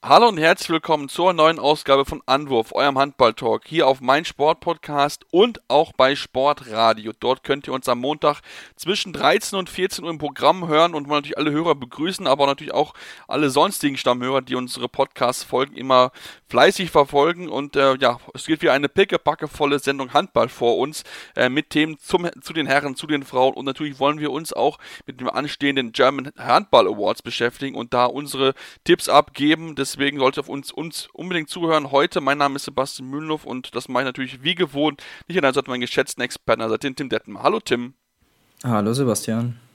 Hallo und herzlich willkommen zur neuen Ausgabe von Anwurf, eurem Handball-Talk, hier auf mein Sportpodcast und auch bei Sportradio. Dort könnt ihr uns am Montag zwischen 13 und 14 Uhr im Programm hören und natürlich alle Hörer begrüßen, aber natürlich auch alle sonstigen Stammhörer, die unsere Podcast-Folgen immer fleißig verfolgen. Und äh, ja, es geht wie eine pickepackevolle Sendung Handball vor uns äh, mit Themen zum, zu den Herren, zu den Frauen und natürlich wollen wir uns auch mit dem anstehenden German Handball Awards beschäftigen und da unsere Tipps abgeben. Deswegen sollte auf uns, uns unbedingt zuhören. Heute, mein Name ist Sebastian Mühlenhoff und das mache ich natürlich wie gewohnt. Nicht allein, sondern meinen geschätzten Experten, also den Tim Detten. Hallo Tim. Hallo Sebastian.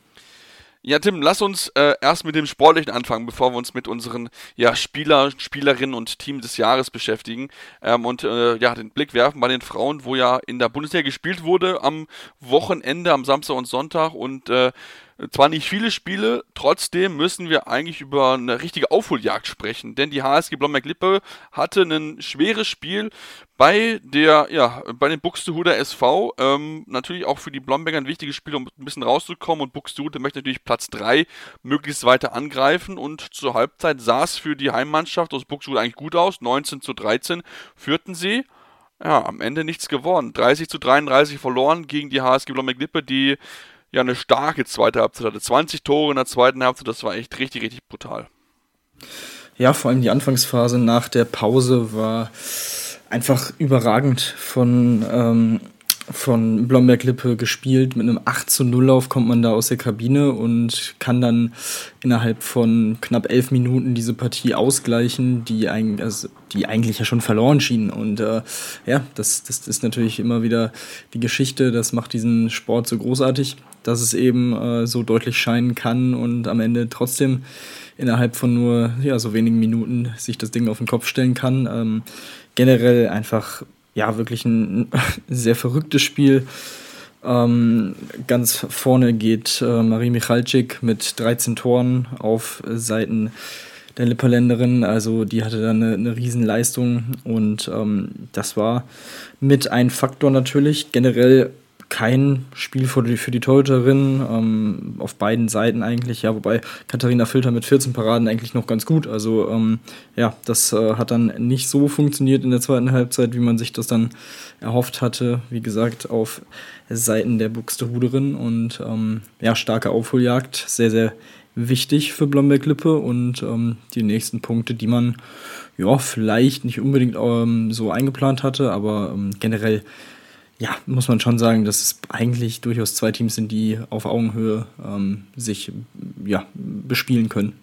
Ja, Tim, lass uns äh, erst mit dem Sportlichen anfangen, bevor wir uns mit unseren ja, Spieler, Spielerinnen und Team des Jahres beschäftigen. Ähm, und äh, ja, den Blick werfen bei den Frauen, wo ja in der Bundesliga gespielt wurde am Wochenende, am Samstag und Sonntag. Und äh, zwar nicht viele Spiele, trotzdem müssen wir eigentlich über eine richtige Aufholjagd sprechen, denn die HSG Blomberg-Lippe hatte ein schweres Spiel bei der, ja, bei den Buxtehuder SV. Ähm, natürlich auch für die Blomberger ein wichtiges Spiel, um ein bisschen rauszukommen und Buxtehude möchte natürlich Platz 3 möglichst weiter angreifen und zur Halbzeit sah es für die Heimmannschaft aus Buxtehude eigentlich gut aus. 19 zu 13 führten sie ja, am Ende nichts geworden. 30 zu 33 verloren gegen die HSG Blomberg-Lippe, die ja eine starke zweite Halbzeit hatte. 20 Tore in der zweiten Halbzeit, das war echt richtig, richtig brutal. Ja, vor allem die Anfangsphase nach der Pause war einfach überragend von, ähm, von Blomberg-Lippe gespielt. Mit einem 8 zu 0 Lauf kommt man da aus der Kabine und kann dann innerhalb von knapp elf Minuten diese Partie ausgleichen, die, ein, also die eigentlich ja schon verloren schien. Und äh, ja, das, das ist natürlich immer wieder die Geschichte, das macht diesen Sport so großartig dass es eben äh, so deutlich scheinen kann und am Ende trotzdem innerhalb von nur ja, so wenigen Minuten sich das Ding auf den Kopf stellen kann. Ähm, generell einfach ja wirklich ein sehr verrücktes Spiel. Ähm, ganz vorne geht äh, Marie Michalczyk mit 13 Toren auf Seiten der Lipperländerin. Also die hatte da eine, eine Riesenleistung und ähm, das war mit ein Faktor natürlich. Generell kein Spiel für die, für die Torhüterin, ähm, auf beiden Seiten eigentlich, ja, wobei Katharina Filter mit 14 Paraden eigentlich noch ganz gut. Also ähm, ja, das äh, hat dann nicht so funktioniert in der zweiten Halbzeit, wie man sich das dann erhofft hatte. Wie gesagt, auf Seiten der Buxtehuderin und ähm, ja, starke Aufholjagd, sehr, sehr wichtig für Blomberg-Lippe und ähm, die nächsten Punkte, die man ja vielleicht nicht unbedingt ähm, so eingeplant hatte, aber ähm, generell ja, muss man schon sagen, dass es eigentlich durchaus zwei Teams sind, die auf Augenhöhe ähm, sich ja, bespielen können.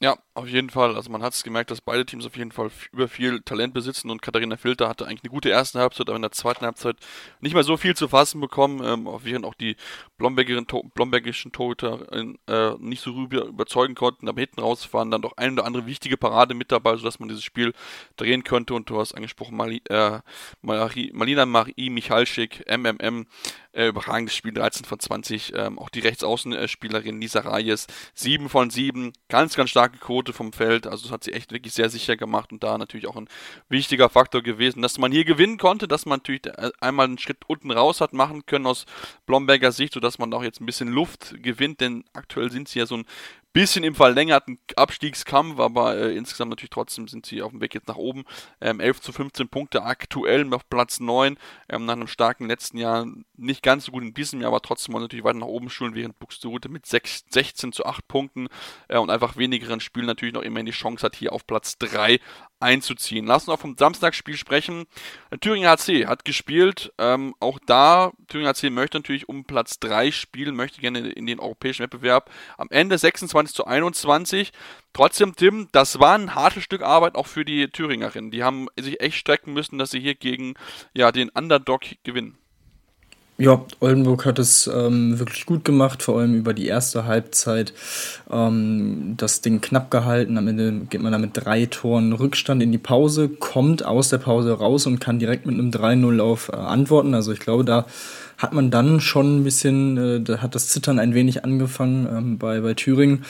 Ja, auf jeden Fall. Also man hat es gemerkt, dass beide Teams auf jeden Fall über viel Talent besitzen und Katharina Filter hatte eigentlich eine gute erste Halbzeit, aber in der zweiten Halbzeit nicht mehr so viel zu fassen bekommen, ähm, während auch die Blombergischen Torhüter äh, nicht so rüber überzeugen konnten, aber hinten raus waren dann doch ein oder andere wichtige Parade mit dabei, sodass man dieses Spiel drehen könnte. Und du hast angesprochen, Mali, äh, Malina Marie Michalschik, MMM, äh, überragendes Spiel, 13 von 20, ähm, auch die Rechtsaußenspielerin Lisa Reyes, 7 von 7, ganz, ganz starke Quote Quote vom Feld. Also das hat sie echt wirklich sehr sicher gemacht und da natürlich auch ein wichtiger Faktor gewesen, dass man hier gewinnen konnte, dass man natürlich einmal einen Schritt unten raus hat machen können aus Blomberger Sicht, sodass man auch jetzt ein bisschen Luft gewinnt, denn aktuell sind sie ja so ein bisschen im verlängerten Abstiegskampf, aber äh, insgesamt natürlich trotzdem sind sie auf dem Weg jetzt nach oben. Ähm, 11 zu 15 Punkte aktuell auf Platz 9, ähm, nach einem starken letzten Jahr nicht ganz so gut in diesem Jahr, aber trotzdem natürlich weiter nach oben schulen, während Buxtehude mit 6, 16 zu 8 Punkten äh, und einfach wenigeren Spielen natürlich noch immerhin die Chance hat, hier auf Platz 3 einzuziehen. Lassen wir vom Samstagsspiel sprechen. Thüringer HC hat gespielt. Ähm, auch da, Thüringer HC möchte natürlich um Platz 3 spielen, möchte gerne in den europäischen Wettbewerb. Am Ende 26 zu 21. Trotzdem, Tim, das war ein hartes Stück Arbeit auch für die Thüringerinnen. Die haben sich echt strecken müssen, dass sie hier gegen ja, den Underdog gewinnen. Ja, Oldenburg hat es ähm, wirklich gut gemacht, vor allem über die erste Halbzeit. Ähm, das Ding knapp gehalten. Am Ende geht man da mit drei Toren Rückstand in die Pause, kommt aus der Pause raus und kann direkt mit einem 3-0 auf äh, antworten. Also ich glaube, da hat man dann schon ein bisschen, äh, da hat das Zittern ein wenig angefangen ähm, bei, bei Thüringen.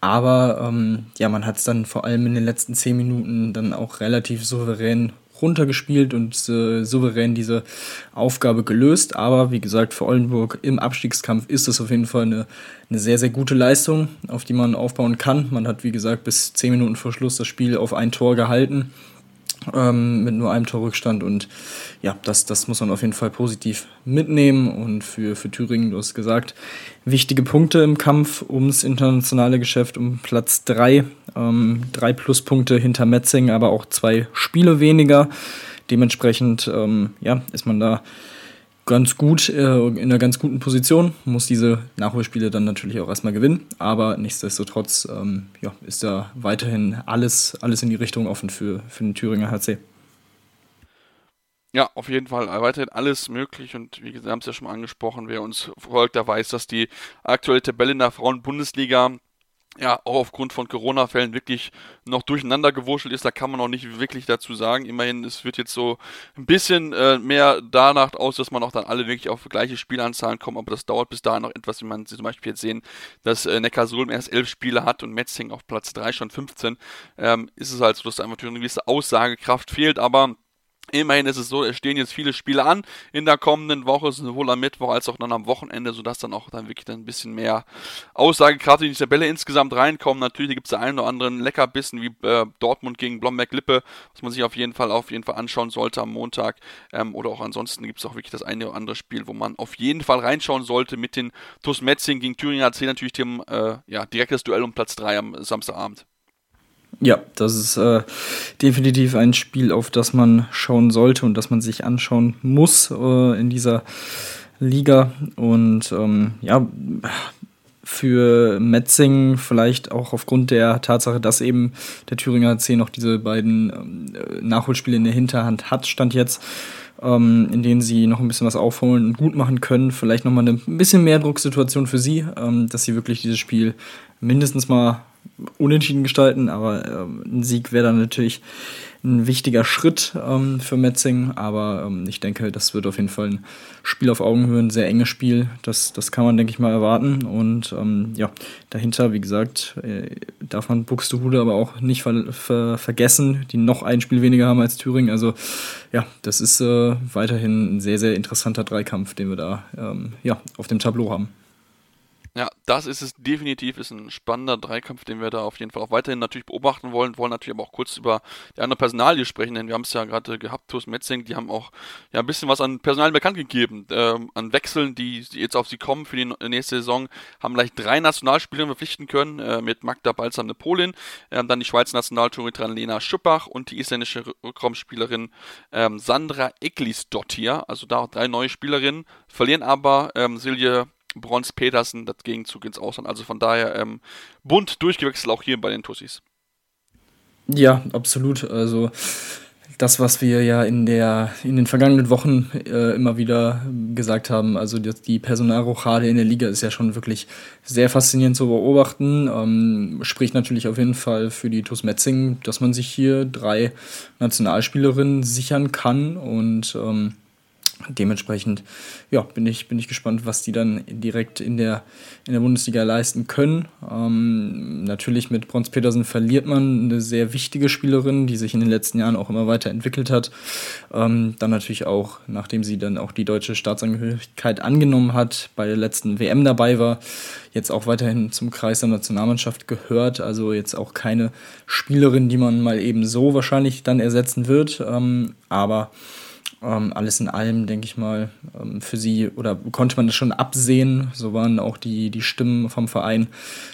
Aber ähm, ja, man hat es dann vor allem in den letzten zehn Minuten dann auch relativ souverän runtergespielt und äh, souverän diese Aufgabe gelöst. Aber wie gesagt, für Oldenburg im Abstiegskampf ist das auf jeden Fall eine, eine sehr, sehr gute Leistung, auf die man aufbauen kann. Man hat, wie gesagt, bis 10 Minuten vor Schluss das Spiel auf ein Tor gehalten ähm, mit nur einem Torrückstand. Und ja, das, das muss man auf jeden Fall positiv mitnehmen. Und für, für Thüringen, du hast gesagt, wichtige Punkte im Kampf ums internationale Geschäft um Platz 3. Ähm, drei Pluspunkte hinter Metzing, aber auch zwei Spiele weniger. Dementsprechend ähm, ja, ist man da ganz gut, äh, in einer ganz guten Position, muss diese Nachholspiele dann natürlich auch erstmal gewinnen, aber nichtsdestotrotz ähm, ja, ist da weiterhin alles, alles in die Richtung offen für, für den Thüringer HC. Ja, auf jeden Fall. Weiterhin alles möglich. Und wie gesagt, haben es ja schon mal angesprochen, wer uns folgt, der weiß, dass die aktuelle Tabelle in der Frauen-Bundesliga ja, auch aufgrund von Corona-Fällen wirklich noch durcheinander gewurschtelt ist, da kann man auch nicht wirklich dazu sagen. Immerhin, es wird jetzt so ein bisschen äh, mehr danach aus, dass man auch dann alle wirklich auf gleiche Spielanzahlen kommen, aber das dauert bis dahin noch etwas, wie man zum Beispiel jetzt sehen, dass äh, Neckarsulm erst elf Spiele hat und Metzing auf Platz 3 schon 15, ähm, ist es halt so, dass da einfach eine gewisse Aussagekraft fehlt, aber Immerhin ist es so, es stehen jetzt viele Spiele an in der kommenden Woche, sowohl am Mittwoch als auch dann am Wochenende, sodass dann auch dann wirklich dann ein bisschen mehr Aussagekraft in die Tabelle insgesamt reinkommen. Natürlich gibt es da einen oder anderen Leckerbissen wie äh, Dortmund gegen Blomberg-Lippe, was man sich auf jeden Fall auf jeden Fall anschauen sollte am Montag. Ähm, oder auch ansonsten gibt es auch wirklich das eine oder andere Spiel, wo man auf jeden Fall reinschauen sollte mit den TuS Metzing gegen Thüringer AC natürlich dem äh, ja, direktes Duell um Platz 3 am Samstagabend. Ja, das ist äh, definitiv ein Spiel, auf das man schauen sollte und das man sich anschauen muss äh, in dieser Liga. Und ähm, ja, für Metzing vielleicht auch aufgrund der Tatsache, dass eben der Thüringer C noch diese beiden ähm, Nachholspiele in der Hinterhand hat, stand jetzt, ähm, in denen sie noch ein bisschen was aufholen und gut machen können. Vielleicht nochmal eine ein bisschen mehr Drucksituation für sie, ähm, dass sie wirklich dieses Spiel mindestens mal unentschieden gestalten, aber ähm, ein Sieg wäre dann natürlich ein wichtiger Schritt ähm, für Metzing, aber ähm, ich denke, das wird auf jeden Fall ein Spiel auf Augenhöhe, ein sehr enges Spiel. Das, das kann man, denke ich mal, erwarten. Und ähm, ja, dahinter, wie gesagt, äh, darf man Buxtehude aber auch nicht ver ver vergessen, die noch ein Spiel weniger haben als Thüringen. Also ja, das ist äh, weiterhin ein sehr, sehr interessanter Dreikampf, den wir da ähm, ja, auf dem Tableau haben. Ja, das ist es definitiv, ist ein spannender Dreikampf, den wir da auf jeden Fall auch weiterhin natürlich beobachten wollen, wollen natürlich aber auch kurz über die andere Personalie sprechen, denn wir haben es ja gerade gehabt, TuS Metzing, die haben auch ja ein bisschen was an Personal bekannt gegeben, ähm, an Wechseln, die jetzt auf sie kommen für die nächste Saison, haben gleich drei Nationalspieler verpflichten können, äh, mit Magda Balsam, eine Polin, äh, dann die Schweizer Nationaltorhüterin Lena Schüppach und die isländische Rückraumspielerin ähm, Sandra Eklisdottir, also da auch drei neue Spielerinnen, verlieren aber ähm, Silje Brons Petersen das Gegenzug ins Ausland. Also von daher ähm, bunt durchgewechselt auch hier bei den Tussis. Ja, absolut. Also das, was wir ja in, der, in den vergangenen Wochen äh, immer wieder gesagt haben, also die, die Personalrochade in der Liga ist ja schon wirklich sehr faszinierend zu beobachten. Ähm, spricht natürlich auf jeden Fall für die TuS Metzing, dass man sich hier drei Nationalspielerinnen sichern kann und ähm, Dementsprechend ja, bin, ich, bin ich gespannt, was die dann direkt in der, in der Bundesliga leisten können. Ähm, natürlich mit Brons Petersen verliert man eine sehr wichtige Spielerin, die sich in den letzten Jahren auch immer weiter entwickelt hat. Ähm, dann natürlich auch, nachdem sie dann auch die deutsche Staatsangehörigkeit angenommen hat, bei der letzten WM dabei war, jetzt auch weiterhin zum Kreis der Nationalmannschaft gehört. Also jetzt auch keine Spielerin, die man mal eben so wahrscheinlich dann ersetzen wird. Ähm, aber ähm, alles in allem, denke ich mal, ähm, für sie oder konnte man das schon absehen. So waren auch die, die Stimmen vom Verein,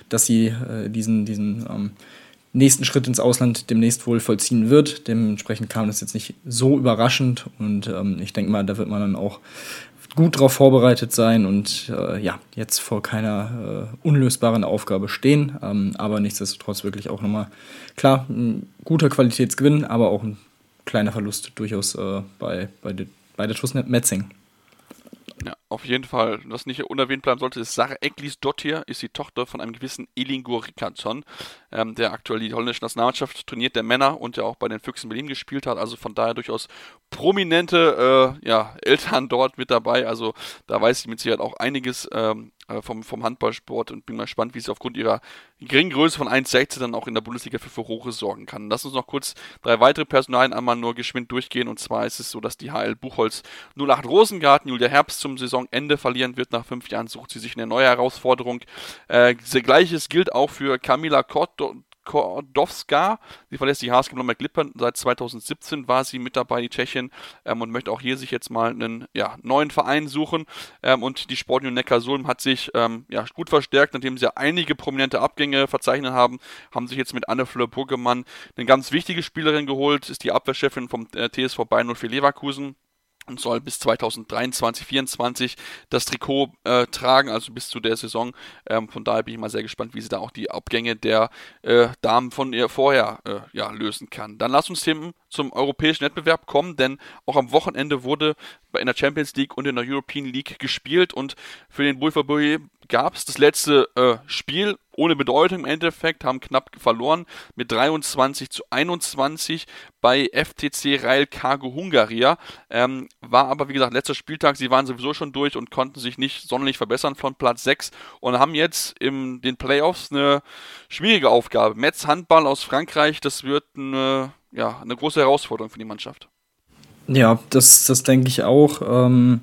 dass sie äh, diesen, diesen ähm, nächsten Schritt ins Ausland demnächst wohl vollziehen wird. Dementsprechend kam das jetzt nicht so überraschend und ähm, ich denke mal, da wird man dann auch gut darauf vorbereitet sein und äh, ja, jetzt vor keiner äh, unlösbaren Aufgabe stehen. Ähm, aber nichtsdestotrotz wirklich auch nochmal, klar, ein guter Qualitätsgewinn, aber auch ein kleiner Verlust durchaus äh, bei, bei, de, bei der TuS Metzing. Ja, auf jeden Fall. Was nicht unerwähnt bleiben sollte, ist Sarah Eglis Dottir, ist die Tochter von einem gewissen Elingur Rickardsson, ähm, der aktuell die holländische Nationalmannschaft trainiert, der Männer und der auch bei den Füchsen Berlin gespielt hat. Also von daher durchaus prominente äh, ja, Eltern dort mit dabei. Also da weiß ich mit Sicherheit auch einiges ähm, äh, vom, vom Handballsport und bin mal gespannt, wie sie aufgrund ihrer geringen Größe von 1,16 dann auch in der Bundesliga für Furore sorgen kann. Lass uns noch kurz drei weitere Personalien einmal nur geschwind durchgehen. Und zwar ist es so, dass die HL Buchholz 08 Rosengarten Julia Herbst zum Saisonende verlieren wird. Nach fünf Jahren sucht sie sich eine neue Herausforderung. Äh, Gleiches gilt auch für Kamila Kordowska. Sie verlässt die HSG Lippen. Seit 2017 war sie mit dabei, die Tschechin, ähm, und möchte auch hier sich jetzt mal einen ja, neuen Verein suchen. Ähm, und die Sportunion Neckarsulm hat sich ähm, ja, gut verstärkt, nachdem sie einige prominente Abgänge verzeichnet haben, haben sich jetzt mit Anne Fleur Burgemann eine ganz wichtige Spielerin geholt, ist die Abwehrchefin vom äh, TSV Bayern 04 Leverkusen und soll bis 2023, 2024 das Trikot äh, tragen, also bis zu der Saison. Ähm, von daher bin ich mal sehr gespannt, wie sie da auch die Abgänge der äh, Damen von ihr vorher äh, ja, lösen kann. Dann lass uns Themen zum europäischen Wettbewerb kommen, denn auch am Wochenende wurde in der Champions League und in der European League gespielt und für den Bulverbury gab es das letzte äh, Spiel ohne Bedeutung im Endeffekt, haben knapp verloren mit 23 zu 21 bei FTC Rail Cargo Hungaria. Ähm, war aber wie gesagt letzter Spieltag, sie waren sowieso schon durch und konnten sich nicht sonderlich verbessern von Platz 6 und haben jetzt in den Playoffs eine schwierige Aufgabe. Metz Handball aus Frankreich, das wird eine, ja, eine große Herausforderung für die Mannschaft. Ja, das, das denke ich auch. Ähm,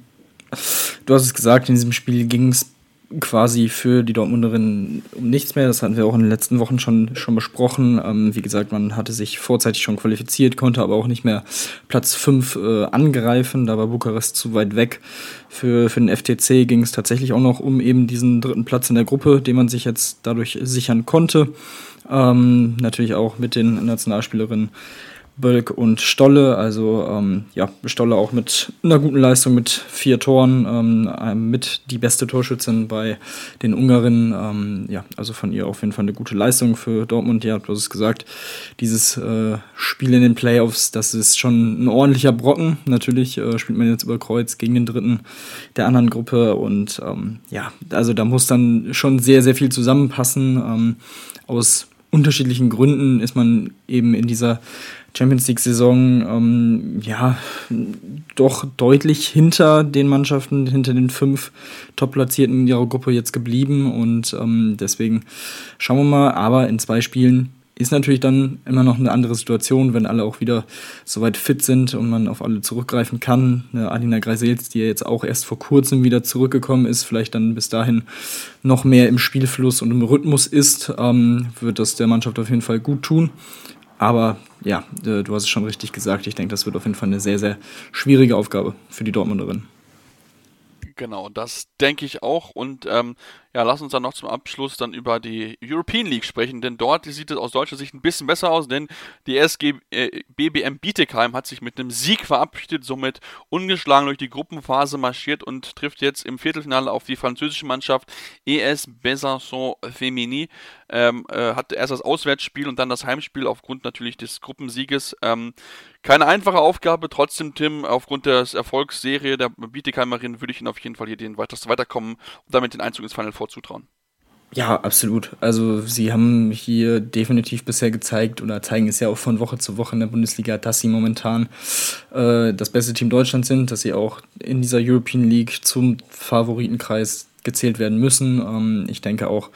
du hast es gesagt, in diesem Spiel ging es quasi für die Dortmunderin um nichts mehr. Das hatten wir auch in den letzten Wochen schon, schon besprochen. Ähm, wie gesagt, man hatte sich vorzeitig schon qualifiziert, konnte aber auch nicht mehr Platz 5 äh, angreifen. Da war Bukarest zu weit weg. Für, für den FTC ging es tatsächlich auch noch um eben diesen dritten Platz in der Gruppe, den man sich jetzt dadurch sichern konnte. Ähm, natürlich auch mit den Nationalspielerinnen Bölk und Stolle. Also ähm, ja, Stolle auch mit einer guten Leistung mit vier Toren, ähm, mit die beste Torschützin bei den Ungarinnen. Ähm, ja, also von ihr auf jeden Fall eine gute Leistung für Dortmund. Du hast es gesagt, dieses äh, Spiel in den Playoffs, das ist schon ein ordentlicher Brocken. Natürlich äh, spielt man jetzt über Kreuz gegen den dritten der anderen Gruppe und ähm, ja, also da muss dann schon sehr, sehr viel zusammenpassen. Ähm, aus unterschiedlichen Gründen ist man eben in dieser Champions League-Saison ähm, ja doch deutlich hinter den Mannschaften, hinter den fünf Top-Platzierten in ihrer Gruppe jetzt geblieben und ähm, deswegen schauen wir mal. Aber in zwei Spielen ist natürlich dann immer noch eine andere Situation, wenn alle auch wieder soweit fit sind und man auf alle zurückgreifen kann. Eine Alina Greisels, die ja jetzt auch erst vor kurzem wieder zurückgekommen ist, vielleicht dann bis dahin noch mehr im Spielfluss und im Rhythmus ist, ähm, wird das der Mannschaft auf jeden Fall gut tun. Aber ja, äh, du hast es schon richtig gesagt. Ich denke, das wird auf jeden Fall eine sehr, sehr schwierige Aufgabe für die Dortmunderin. Genau, das denke ich auch. Und ähm, ja, lass uns dann noch zum Abschluss dann über die European League sprechen, denn dort sieht es aus deutscher Sicht ein bisschen besser aus, denn die SG äh, BBM Bietigheim hat sich mit einem Sieg verabschiedet, somit ungeschlagen durch die Gruppenphase marschiert und trifft jetzt im Viertelfinale auf die französische Mannschaft ES Besançon Femini. Ähm, äh, hat erst das Auswärtsspiel und dann das Heimspiel aufgrund natürlich des Gruppensieges. Ähm, keine einfache Aufgabe, trotzdem, Tim, aufgrund der Erfolgsserie der Bietigheimerin würde ich Ihnen auf jeden Fall hier den das Weiterkommen und damit den Einzug ins Final Four zutrauen. Ja, absolut. Also sie haben hier definitiv bisher gezeigt oder zeigen es ja auch von Woche zu Woche in der Bundesliga, dass sie momentan äh, das beste Team Deutschlands sind, dass sie auch in dieser European League zum Favoritenkreis gezählt werden müssen. Ähm, ich denke auch,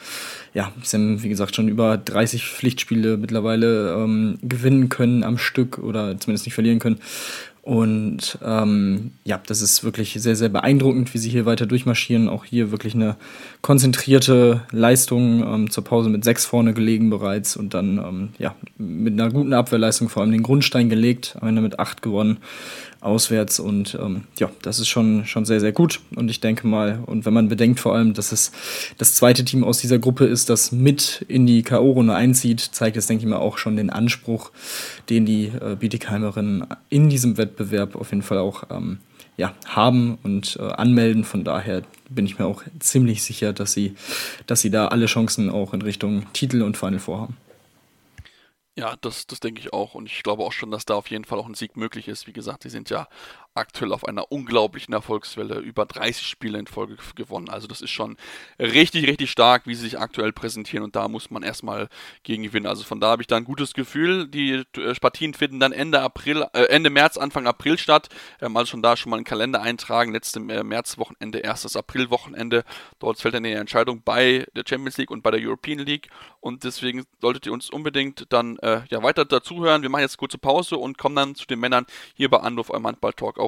ja, sie haben, wie gesagt, schon über 30 Pflichtspiele mittlerweile ähm, gewinnen können am Stück oder zumindest nicht verlieren können. Und ähm, ja, das ist wirklich sehr, sehr beeindruckend, wie sie hier weiter durchmarschieren. Auch hier wirklich eine konzentrierte Leistung ähm, zur Pause mit sechs vorne gelegen bereits und dann ähm, ja, mit einer guten Abwehrleistung vor allem den Grundstein gelegt, am Ende mit acht gewonnen. Auswärts und ähm, ja, das ist schon, schon sehr, sehr gut und ich denke mal, und wenn man bedenkt vor allem, dass es das zweite Team aus dieser Gruppe ist, das mit in die K.O.-Runde einzieht, zeigt es, denke ich mal, auch schon den Anspruch, den die äh, Bietigheimerinnen in diesem Wettbewerb auf jeden Fall auch ähm, ja, haben und äh, anmelden. Von daher bin ich mir auch ziemlich sicher, dass sie, dass sie da alle Chancen auch in Richtung Titel und Final vorhaben. Ja, das, das denke ich auch. Und ich glaube auch schon, dass da auf jeden Fall auch ein Sieg möglich ist. Wie gesagt, sie sind ja aktuell auf einer unglaublichen Erfolgswelle, über 30 Spiele in Folge gewonnen. Also das ist schon richtig, richtig stark, wie sie sich aktuell präsentieren und da muss man erstmal gegen gewinnen. Also von da habe ich da ein gutes Gefühl. Die äh, Partien finden dann Ende April, äh, Ende März, Anfang April statt. Ähm, also schon da schon mal einen Kalender eintragen. Letzte äh, Märzwochenende, erstes Aprilwochenende. Dort fällt dann die Entscheidung bei der Champions League und bei der European League und deswegen solltet ihr uns unbedingt dann äh, ja weiter dazuhören. Wir machen jetzt kurze Pause und kommen dann zu den Männern hier bei Anruf eurem Handball Talk auf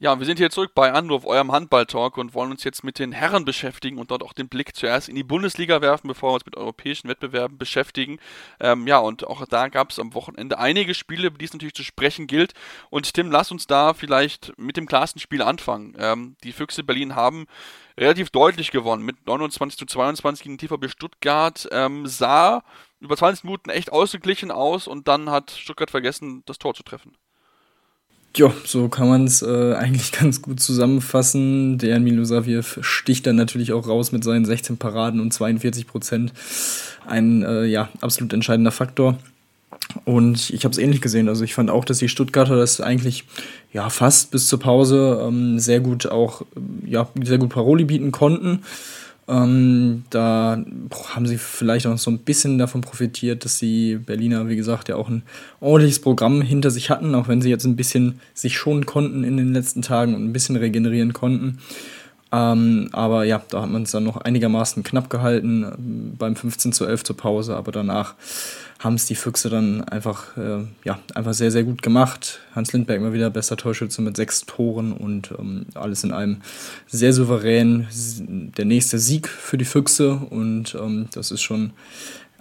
Ja, wir sind hier zurück bei Anruf, eurem Handball-Talk und wollen uns jetzt mit den Herren beschäftigen und dort auch den Blick zuerst in die Bundesliga werfen, bevor wir uns mit europäischen Wettbewerben beschäftigen. Ähm, ja, und auch da gab es am Wochenende einige Spiele, die es natürlich zu sprechen gilt. Und Tim, lass uns da vielleicht mit dem klarsten Spiel anfangen. Ähm, die Füchse Berlin haben relativ deutlich gewonnen mit 29 zu 22 gegen TVB Stuttgart. Ähm, sah über 20 Minuten echt ausgeglichen aus und dann hat Stuttgart vergessen, das Tor zu treffen. Ja, so kann man es äh, eigentlich ganz gut zusammenfassen. Der Milosaviev sticht dann natürlich auch raus mit seinen 16 Paraden und 42 Prozent. Ein äh, ja, absolut entscheidender Faktor. Und ich habe es ähnlich gesehen. Also ich fand auch, dass die Stuttgarter das eigentlich ja fast bis zur Pause ähm, sehr gut auch ja sehr gut Paroli bieten konnten. Ähm, da haben sie vielleicht auch so ein bisschen davon profitiert, dass die Berliner, wie gesagt, ja auch ein ordentliches Programm hinter sich hatten, auch wenn sie jetzt ein bisschen sich schonen konnten in den letzten Tagen und ein bisschen regenerieren konnten. Ähm, aber ja, da hat man es dann noch einigermaßen knapp gehalten beim 15 zu 11 zur Pause, aber danach haben es die Füchse dann einfach, äh, ja, einfach sehr, sehr gut gemacht. Hans Lindberg immer wieder bester Torschütze mit sechs Toren und ähm, alles in allem sehr souverän. Der nächste Sieg für die Füchse und ähm, das ist schon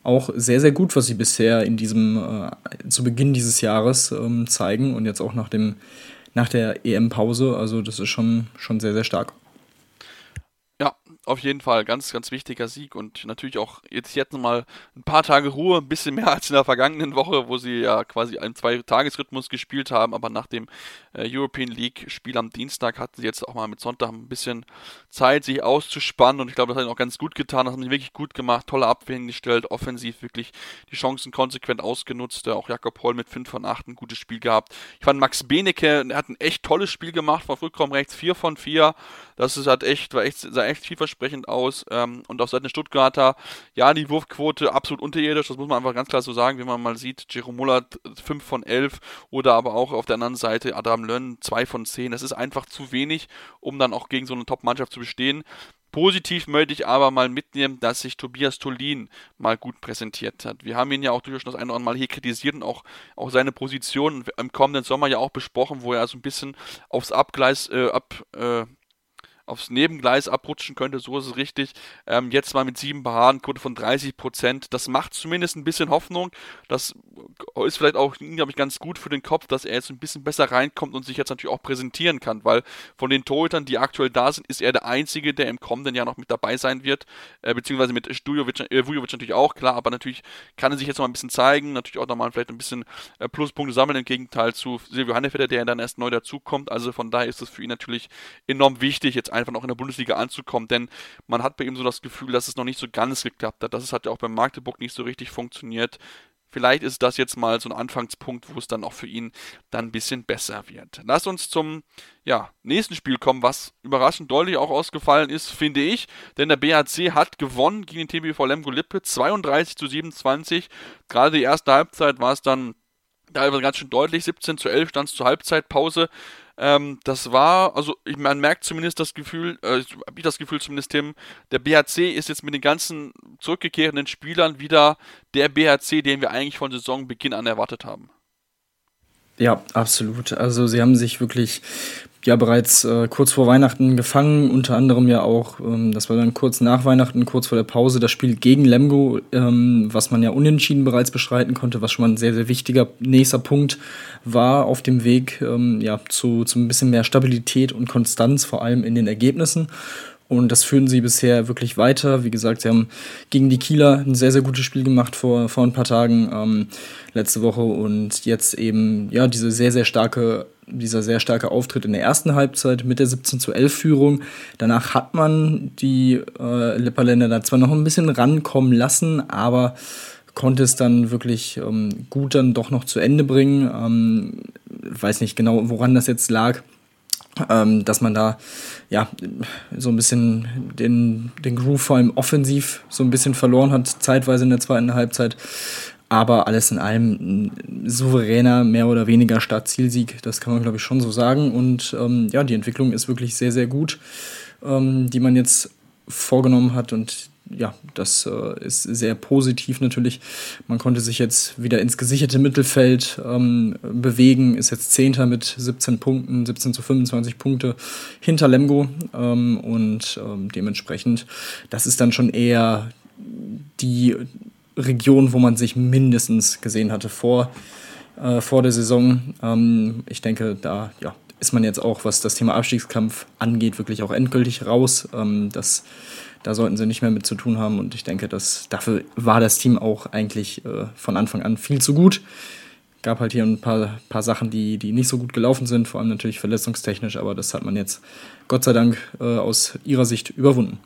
auch sehr, sehr gut, was sie bisher in diesem, äh, zu Beginn dieses Jahres ähm, zeigen und jetzt auch nach dem, nach der EM-Pause. Also das ist schon, schon sehr, sehr stark. Auf jeden Fall, ganz, ganz wichtiger Sieg und natürlich auch jetzt, jetzt mal ein paar Tage Ruhe, ein bisschen mehr als in der vergangenen Woche, wo sie ja quasi einen Zwei-Tages-Rhythmus gespielt haben, aber nach dem äh, European League-Spiel am Dienstag hatten sie jetzt auch mal mit Sonntag ein bisschen Zeit, sich auszuspannen und ich glaube, das hat ihnen auch ganz gut getan, das haben sie wirklich gut gemacht, tolle Abwehr hingestellt, offensiv wirklich die Chancen konsequent ausgenutzt, auch Jakob Holl mit 5 von 8 ein gutes Spiel gehabt. Ich fand Max Benecke, er hat ein echt tolles Spiel gemacht, von Rückraum rechts 4 von 4, das ist halt echt, war echt, sah echt vielversprechend dementsprechend aus. Ähm, und auf Seiten der Stuttgarter, ja, die Wurfquote absolut unterirdisch, das muss man einfach ganz klar so sagen, wie man mal sieht. Jerome Muller 5 von 11 oder aber auch auf der anderen Seite Adam Lönn 2 von 10. Das ist einfach zu wenig, um dann auch gegen so eine Top-Mannschaft zu bestehen. Positiv möchte ich aber mal mitnehmen, dass sich Tobias Tolin mal gut präsentiert hat. Wir haben ihn ja auch durchaus das eine oder andere Mal hier kritisiert und auch, auch seine Position im kommenden Sommer ja auch besprochen, wo er so ein bisschen aufs Abgleis, äh, ab, äh, aufs Nebengleis abrutschen könnte, so ist es richtig. Ähm, jetzt mal mit sieben Paradenquote von 30 Prozent. Das macht zumindest ein bisschen Hoffnung. Das ist vielleicht auch, glaube ich, ganz gut für den Kopf, dass er jetzt ein bisschen besser reinkommt und sich jetzt natürlich auch präsentieren kann, weil von den Torhütern, die aktuell da sind, ist er der Einzige, der im kommenden Jahr noch mit dabei sein wird, äh, beziehungsweise mit Stujovic, äh, Vujovic natürlich auch, klar, aber natürlich kann er sich jetzt noch ein bisschen zeigen, natürlich auch nochmal vielleicht ein bisschen äh, Pluspunkte sammeln, im Gegenteil zu Silvio Hannefeder, der dann erst neu dazukommt, also von daher ist es für ihn natürlich enorm wichtig, jetzt einfach noch in der Bundesliga anzukommen, denn man hat bei ihm so das Gefühl, dass es noch nicht so ganz geklappt hat, dass es hat ja auch bei Magdeburg nicht so richtig funktioniert. Vielleicht ist das jetzt mal so ein Anfangspunkt, wo es dann auch für ihn dann ein bisschen besser wird. Lass uns zum ja, nächsten Spiel kommen, was überraschend deutlich auch ausgefallen ist, finde ich. Denn der BHC hat gewonnen gegen den TBV Lemgo Lippe 32 zu 27. Gerade die erste Halbzeit war es dann teilweise ganz schön deutlich. 17 zu 11 stand es zur Halbzeitpause. Ähm, das war, also ich, man merkt zumindest das Gefühl, äh, habe ich das Gefühl zumindest, Tim, der BHC ist jetzt mit den ganzen zurückgekehrten Spielern wieder der BHC, den wir eigentlich von Saisonbeginn an erwartet haben. Ja, absolut. Also sie haben sich wirklich ja bereits äh, kurz vor Weihnachten gefangen, unter anderem ja auch, ähm, das war dann kurz nach Weihnachten, kurz vor der Pause, das Spiel gegen Lemgo, ähm, was man ja unentschieden bereits bestreiten konnte, was schon mal ein sehr, sehr wichtiger nächster Punkt war auf dem Weg ähm, ja, zu, zu ein bisschen mehr Stabilität und Konstanz, vor allem in den Ergebnissen. Und das führen sie bisher wirklich weiter. Wie gesagt, sie haben gegen die Kieler ein sehr, sehr gutes Spiel gemacht vor, vor ein paar Tagen ähm, letzte Woche und jetzt eben ja diese sehr, sehr starke, dieser sehr starke Auftritt in der ersten Halbzeit mit der 17 zu 11 Führung. Danach hat man die äh, Lipperländer da zwar noch ein bisschen rankommen lassen, aber konnte es dann wirklich ähm, gut dann doch noch zu Ende bringen. Ähm, weiß nicht genau, woran das jetzt lag ähm, dass man da ja so ein bisschen den, den Groove vor allem offensiv so ein bisschen verloren hat, zeitweise in der zweiten Halbzeit. Aber alles in allem ein souveräner, mehr oder weniger Start-Zielsieg, das kann man glaube ich schon so sagen. Und ähm, ja, die Entwicklung ist wirklich sehr, sehr gut, ähm, die man jetzt vorgenommen hat und ja, das äh, ist sehr positiv natürlich. Man konnte sich jetzt wieder ins gesicherte Mittelfeld ähm, bewegen, ist jetzt Zehnter mit 17 Punkten, 17 zu 25 Punkte hinter Lemgo ähm, und ähm, dementsprechend, das ist dann schon eher die Region, wo man sich mindestens gesehen hatte vor, äh, vor der Saison. Ähm, ich denke, da ja, ist man jetzt auch, was das Thema Abstiegskampf angeht, wirklich auch endgültig raus. Ähm, das da sollten sie nicht mehr mit zu tun haben. Und ich denke, dass dafür war das Team auch eigentlich äh, von Anfang an viel zu gut. Gab halt hier ein paar, paar Sachen, die, die nicht so gut gelaufen sind, vor allem natürlich verletzungstechnisch, aber das hat man jetzt Gott sei Dank äh, aus ihrer Sicht überwunden.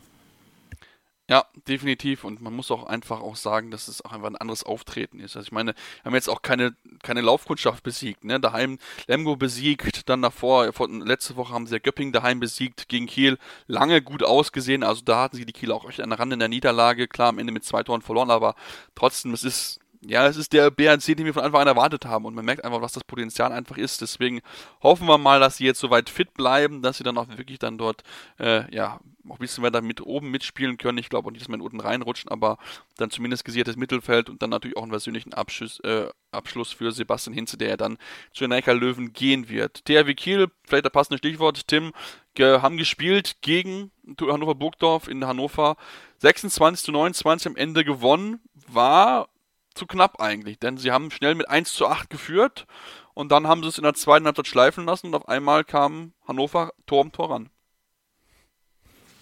Ja, definitiv. Und man muss auch einfach auch sagen, dass es auch einfach ein anderes Auftreten ist. Also ich meine, wir haben jetzt auch keine, keine Laufkundschaft besiegt. Ne? Daheim Lemgo besiegt, dann davor, letzte Woche haben sie ja Göpping daheim besiegt gegen Kiel. Lange gut ausgesehen. Also da hatten sie die Kiel auch echt an der Rand in der Niederlage. Klar, am Ende mit zwei Toren verloren, aber trotzdem, es ist ja, es ist der BNC, den wir von Anfang an erwartet haben. Und man merkt einfach, was das Potenzial einfach ist. Deswegen hoffen wir mal, dass sie jetzt soweit fit bleiben, dass sie dann auch wirklich dann dort, äh, ja, auch ein bisschen weiter mit oben mitspielen können. Ich glaube auch nicht, dass in unten reinrutschen, aber dann zumindest gesichertes Mittelfeld und dann natürlich auch einen persönlichen Abschluss, äh, Abschluss für Sebastian Hinze, der ja dann zu den Neckar Löwen gehen wird. THW Kiel, vielleicht das passende Stichwort, Tim, haben gespielt gegen Hannover Burgdorf in Hannover. 26 zu 29 am Ende gewonnen. War zu knapp eigentlich, denn sie haben schnell mit 1 zu 8 geführt und dann haben sie es in der zweiten Halbzeit schleifen lassen und auf einmal kam Hannover Tor um Tor ran.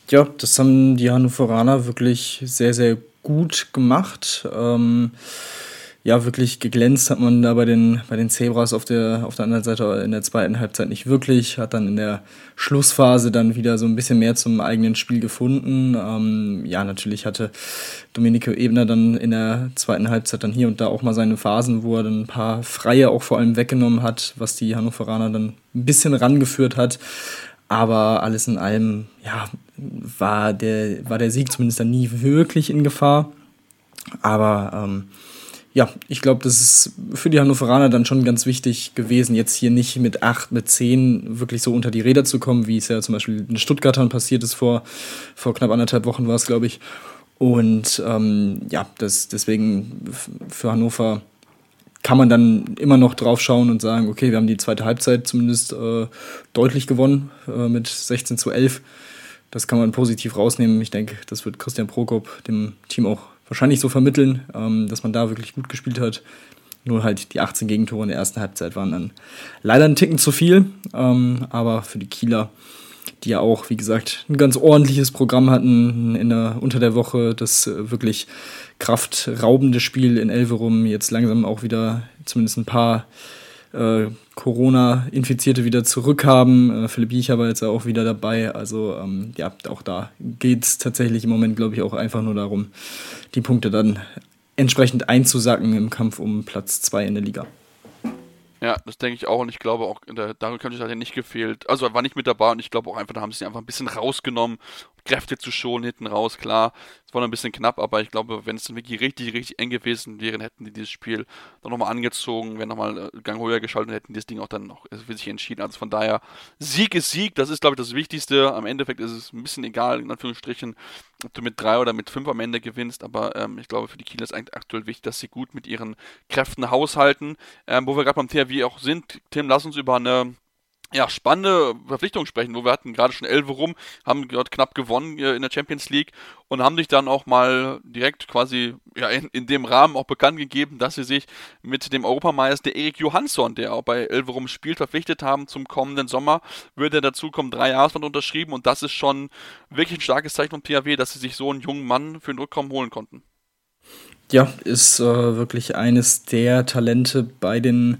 Ja, das haben die Hannoveraner wirklich sehr, sehr gut gemacht. Ähm, ja, wirklich geglänzt hat man da bei den, bei den Zebras auf der, auf der anderen Seite in der zweiten Halbzeit nicht wirklich. Hat dann in der Schlussphase dann wieder so ein bisschen mehr zum eigenen Spiel gefunden. Ähm, ja, natürlich hatte Domenico Ebner dann in der zweiten Halbzeit dann hier und da auch mal seine Phasen, wo er dann ein paar Freie auch vor allem weggenommen hat, was die Hannoveraner dann ein bisschen rangeführt hat. Aber alles in allem, ja, war der, war der Sieg zumindest dann nie wirklich in Gefahr. Aber ähm, ja, ich glaube, das ist für die Hannoveraner dann schon ganz wichtig gewesen, jetzt hier nicht mit 8, mit 10 wirklich so unter die Räder zu kommen, wie es ja zum Beispiel in Stuttgartern passiert ist vor, vor knapp anderthalb Wochen war es, glaube ich. Und ähm, ja, das, deswegen für Hannover kann man dann immer noch drauf schauen und sagen, okay, wir haben die zweite Halbzeit zumindest äh, deutlich gewonnen äh, mit 16 zu 11. Das kann man positiv rausnehmen. Ich denke, das wird Christian Prokop dem Team auch wahrscheinlich so vermitteln, ähm, dass man da wirklich gut gespielt hat. Nur halt die 18 Gegentore in der ersten Halbzeit waren dann leider ein Ticken zu viel. Ähm, aber für die Kieler, die ja auch, wie gesagt, ein ganz ordentliches Programm hatten in der, unter der Woche, das äh, wirklich kraftraubende Spiel in Elverum jetzt langsam auch wieder zumindest ein paar äh, Corona-Infizierte wieder zurückhaben. Äh, Philipp Biecher war jetzt auch wieder dabei. Also ähm, ja, auch da geht es tatsächlich im Moment, glaube ich, auch einfach nur darum, die Punkte dann entsprechend einzusacken im Kampf um Platz 2 in der Liga. Ja, das denke ich auch und ich glaube auch, Daryl Cundiff hat ja nicht gefehlt. Also war nicht mit dabei und ich glaube auch einfach, da haben sie einfach ein bisschen rausgenommen, Kräfte zu schonen hinten raus. Klar, es war noch ein bisschen knapp, aber ich glaube, wenn es dann wirklich richtig, richtig eng gewesen wäre, hätten die dieses Spiel dann nochmal angezogen, wären nochmal äh, Gang höher geschaltet und hätten das Ding auch dann noch für sich entschieden. Also von daher, Sieg ist Sieg, das ist glaube ich das Wichtigste. Am Endeffekt ist es ein bisschen egal, in Anführungsstrichen, ob du mit drei oder mit fünf am Ende gewinnst, aber ähm, ich glaube, für die Kieler ist eigentlich aktuell wichtig, dass sie gut mit ihren Kräften haushalten. Ähm, wo wir gerade beim THW auch sind, Tim, lass uns über eine ja, spannende Verpflichtung sprechen, wo wir hatten gerade schon Elve rum, haben dort knapp gewonnen äh, in der Champions League und haben sich dann auch mal direkt quasi ja, in, in dem Rahmen auch bekannt gegeben, dass sie sich mit dem Europameister Erik Johansson, der auch bei Elve rum spielt, verpflichtet haben zum kommenden Sommer, würde dazu kommen, drei Jahresband unterschrieben und das ist schon wirklich ein starkes Zeichen vom THW, dass sie sich so einen jungen Mann für den Rückkommen holen konnten. Ja, ist äh, wirklich eines der Talente bei den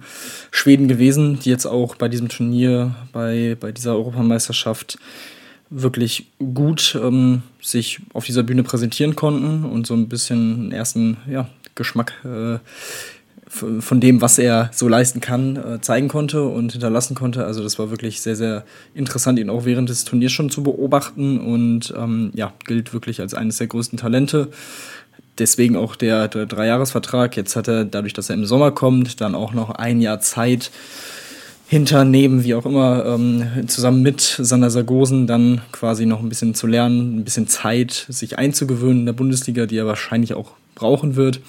Schweden gewesen, die jetzt auch bei diesem Turnier, bei, bei dieser Europameisterschaft wirklich gut ähm, sich auf dieser Bühne präsentieren konnten und so ein bisschen einen ersten ja, Geschmack äh, von dem, was er so leisten kann, äh, zeigen konnte und hinterlassen konnte. Also das war wirklich sehr, sehr interessant, ihn auch während des Turniers schon zu beobachten und ähm, ja, gilt wirklich als eines der größten Talente deswegen auch der, der Dreijahresvertrag. Jetzt hat er, dadurch, dass er im Sommer kommt, dann auch noch ein Jahr Zeit hinter, neben, wie auch immer, ähm, zusammen mit Sander Sargosen dann quasi noch ein bisschen zu lernen, ein bisschen Zeit, sich einzugewöhnen in der Bundesliga, die er wahrscheinlich auch brauchen wird.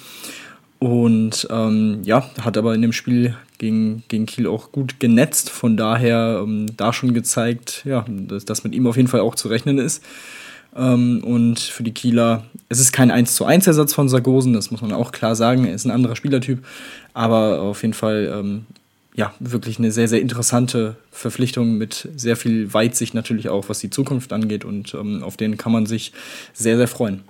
Und ähm, ja, hat aber in dem Spiel gegen, gegen Kiel auch gut genetzt. Von daher ähm, da schon gezeigt, ja, dass, dass mit ihm auf jeden Fall auch zu rechnen ist. Ähm, und für die Kieler, es ist kein 1 zu 1 Ersatz von Sargosen, das muss man auch klar sagen. Er ist ein anderer Spielertyp, aber auf jeden Fall ähm, ja, wirklich eine sehr, sehr interessante Verpflichtung mit sehr viel Weitsicht natürlich auch, was die Zukunft angeht und ähm, auf den kann man sich sehr, sehr freuen.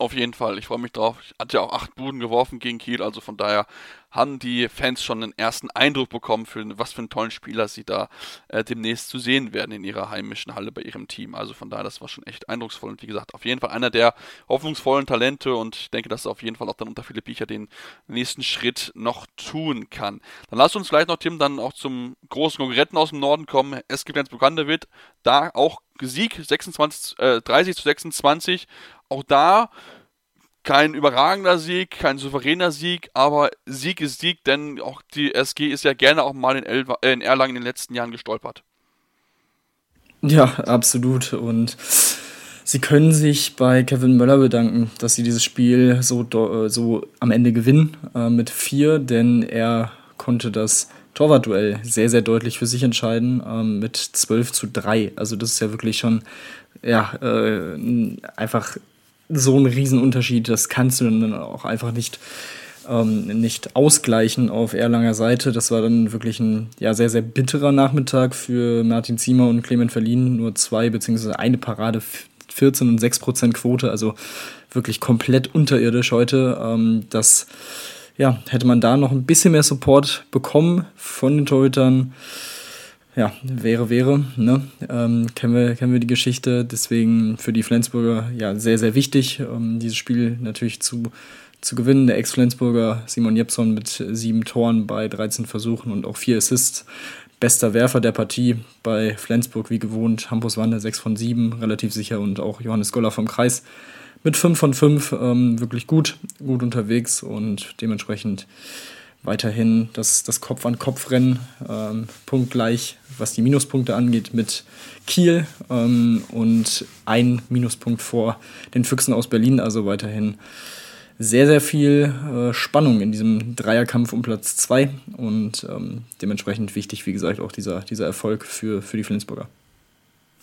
Auf jeden Fall, ich freue mich drauf. Ich hatte ja auch acht Buden geworfen gegen Kiel, also von daher haben die Fans schon einen ersten Eindruck bekommen, für was für einen tollen Spieler sie da äh, demnächst zu sehen werden in ihrer heimischen Halle bei ihrem Team. Also von daher, das war schon echt eindrucksvoll und wie gesagt, auf jeden Fall einer der hoffnungsvollen Talente und ich denke, dass er auf jeden Fall auch dann unter Philipp Biecher den nächsten Schritt noch tun kann. Dann lass uns vielleicht noch, Tim, dann auch zum großen Konkurrenten aus dem Norden kommen. Es gibt jetzt bekannter wird, da auch Sieg 26, äh, 30 zu 26 auch da kein überragender Sieg, kein souveräner Sieg, aber Sieg ist Sieg, denn auch die SG ist ja gerne auch mal in, Elva, äh, in Erlangen in den letzten Jahren gestolpert. Ja, absolut. Und sie können sich bei Kevin Möller bedanken, dass sie dieses Spiel so, äh, so am Ende gewinnen äh, mit vier, denn er konnte das Torwartduell sehr, sehr deutlich für sich entscheiden ähm, mit 12 zu 3. Also das ist ja wirklich schon ja, äh, einfach so ein Riesenunterschied. Das kannst du dann auch einfach nicht, ähm, nicht ausgleichen auf Erlanger Seite. Das war dann wirklich ein ja, sehr, sehr bitterer Nachmittag für Martin Ziemer und Clement Verlin. Nur zwei beziehungsweise eine Parade, 14 und 6 Prozent Quote, also wirklich komplett unterirdisch heute. Ähm, das ja, hätte man da noch ein bisschen mehr Support bekommen von den Torhütern ja, wäre, wäre. Ne? Ähm, kennen, wir, kennen wir die Geschichte. Deswegen für die Flensburger ja sehr, sehr wichtig, um dieses Spiel natürlich zu, zu gewinnen. Der Ex-Flensburger Simon Jepson mit sieben Toren bei 13 Versuchen und auch vier Assists. Bester Werfer der Partie bei Flensburg wie gewohnt. Hampus Wander 6 von 7, relativ sicher. Und auch Johannes Goller vom Kreis mit 5 von 5. Ähm, wirklich gut, gut unterwegs und dementsprechend weiterhin das, das Kopf-an-Kopf-Rennen ähm, punktgleich, was die Minuspunkte angeht, mit Kiel ähm, und ein Minuspunkt vor den Füchsen aus Berlin. Also weiterhin sehr, sehr viel äh, Spannung in diesem Dreierkampf um Platz 2 und ähm, dementsprechend wichtig, wie gesagt, auch dieser, dieser Erfolg für, für die Flensburger.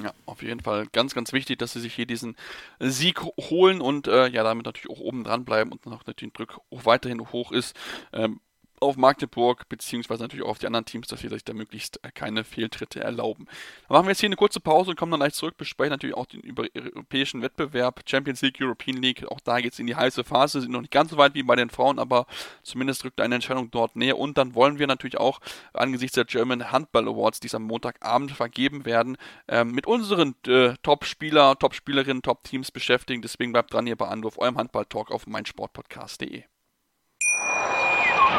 Ja, auf jeden Fall ganz, ganz wichtig, dass sie sich hier diesen Sieg holen und äh, ja, damit natürlich auch oben dran bleiben und noch natürlich Druck auch weiterhin hoch ist. Ähm, auf Magdeburg, beziehungsweise natürlich auch auf die anderen Teams, dass sie sich da möglichst äh, keine Fehltritte erlauben. Dann machen wir jetzt hier eine kurze Pause und kommen dann gleich zurück, besprechen natürlich auch den europäischen Wettbewerb, Champions League, European League, auch da geht es in die heiße Phase, sind noch nicht ganz so weit wie bei den Frauen, aber zumindest rückt eine Entscheidung dort näher und dann wollen wir natürlich auch angesichts der German Handball Awards, die am Montagabend vergeben werden, ähm, mit unseren äh, Top-Spieler, Top-Spielerinnen, Top-Teams beschäftigen, deswegen bleibt dran hier bei Anwurf, eurem Handball-Talk auf meinsportpodcast.de.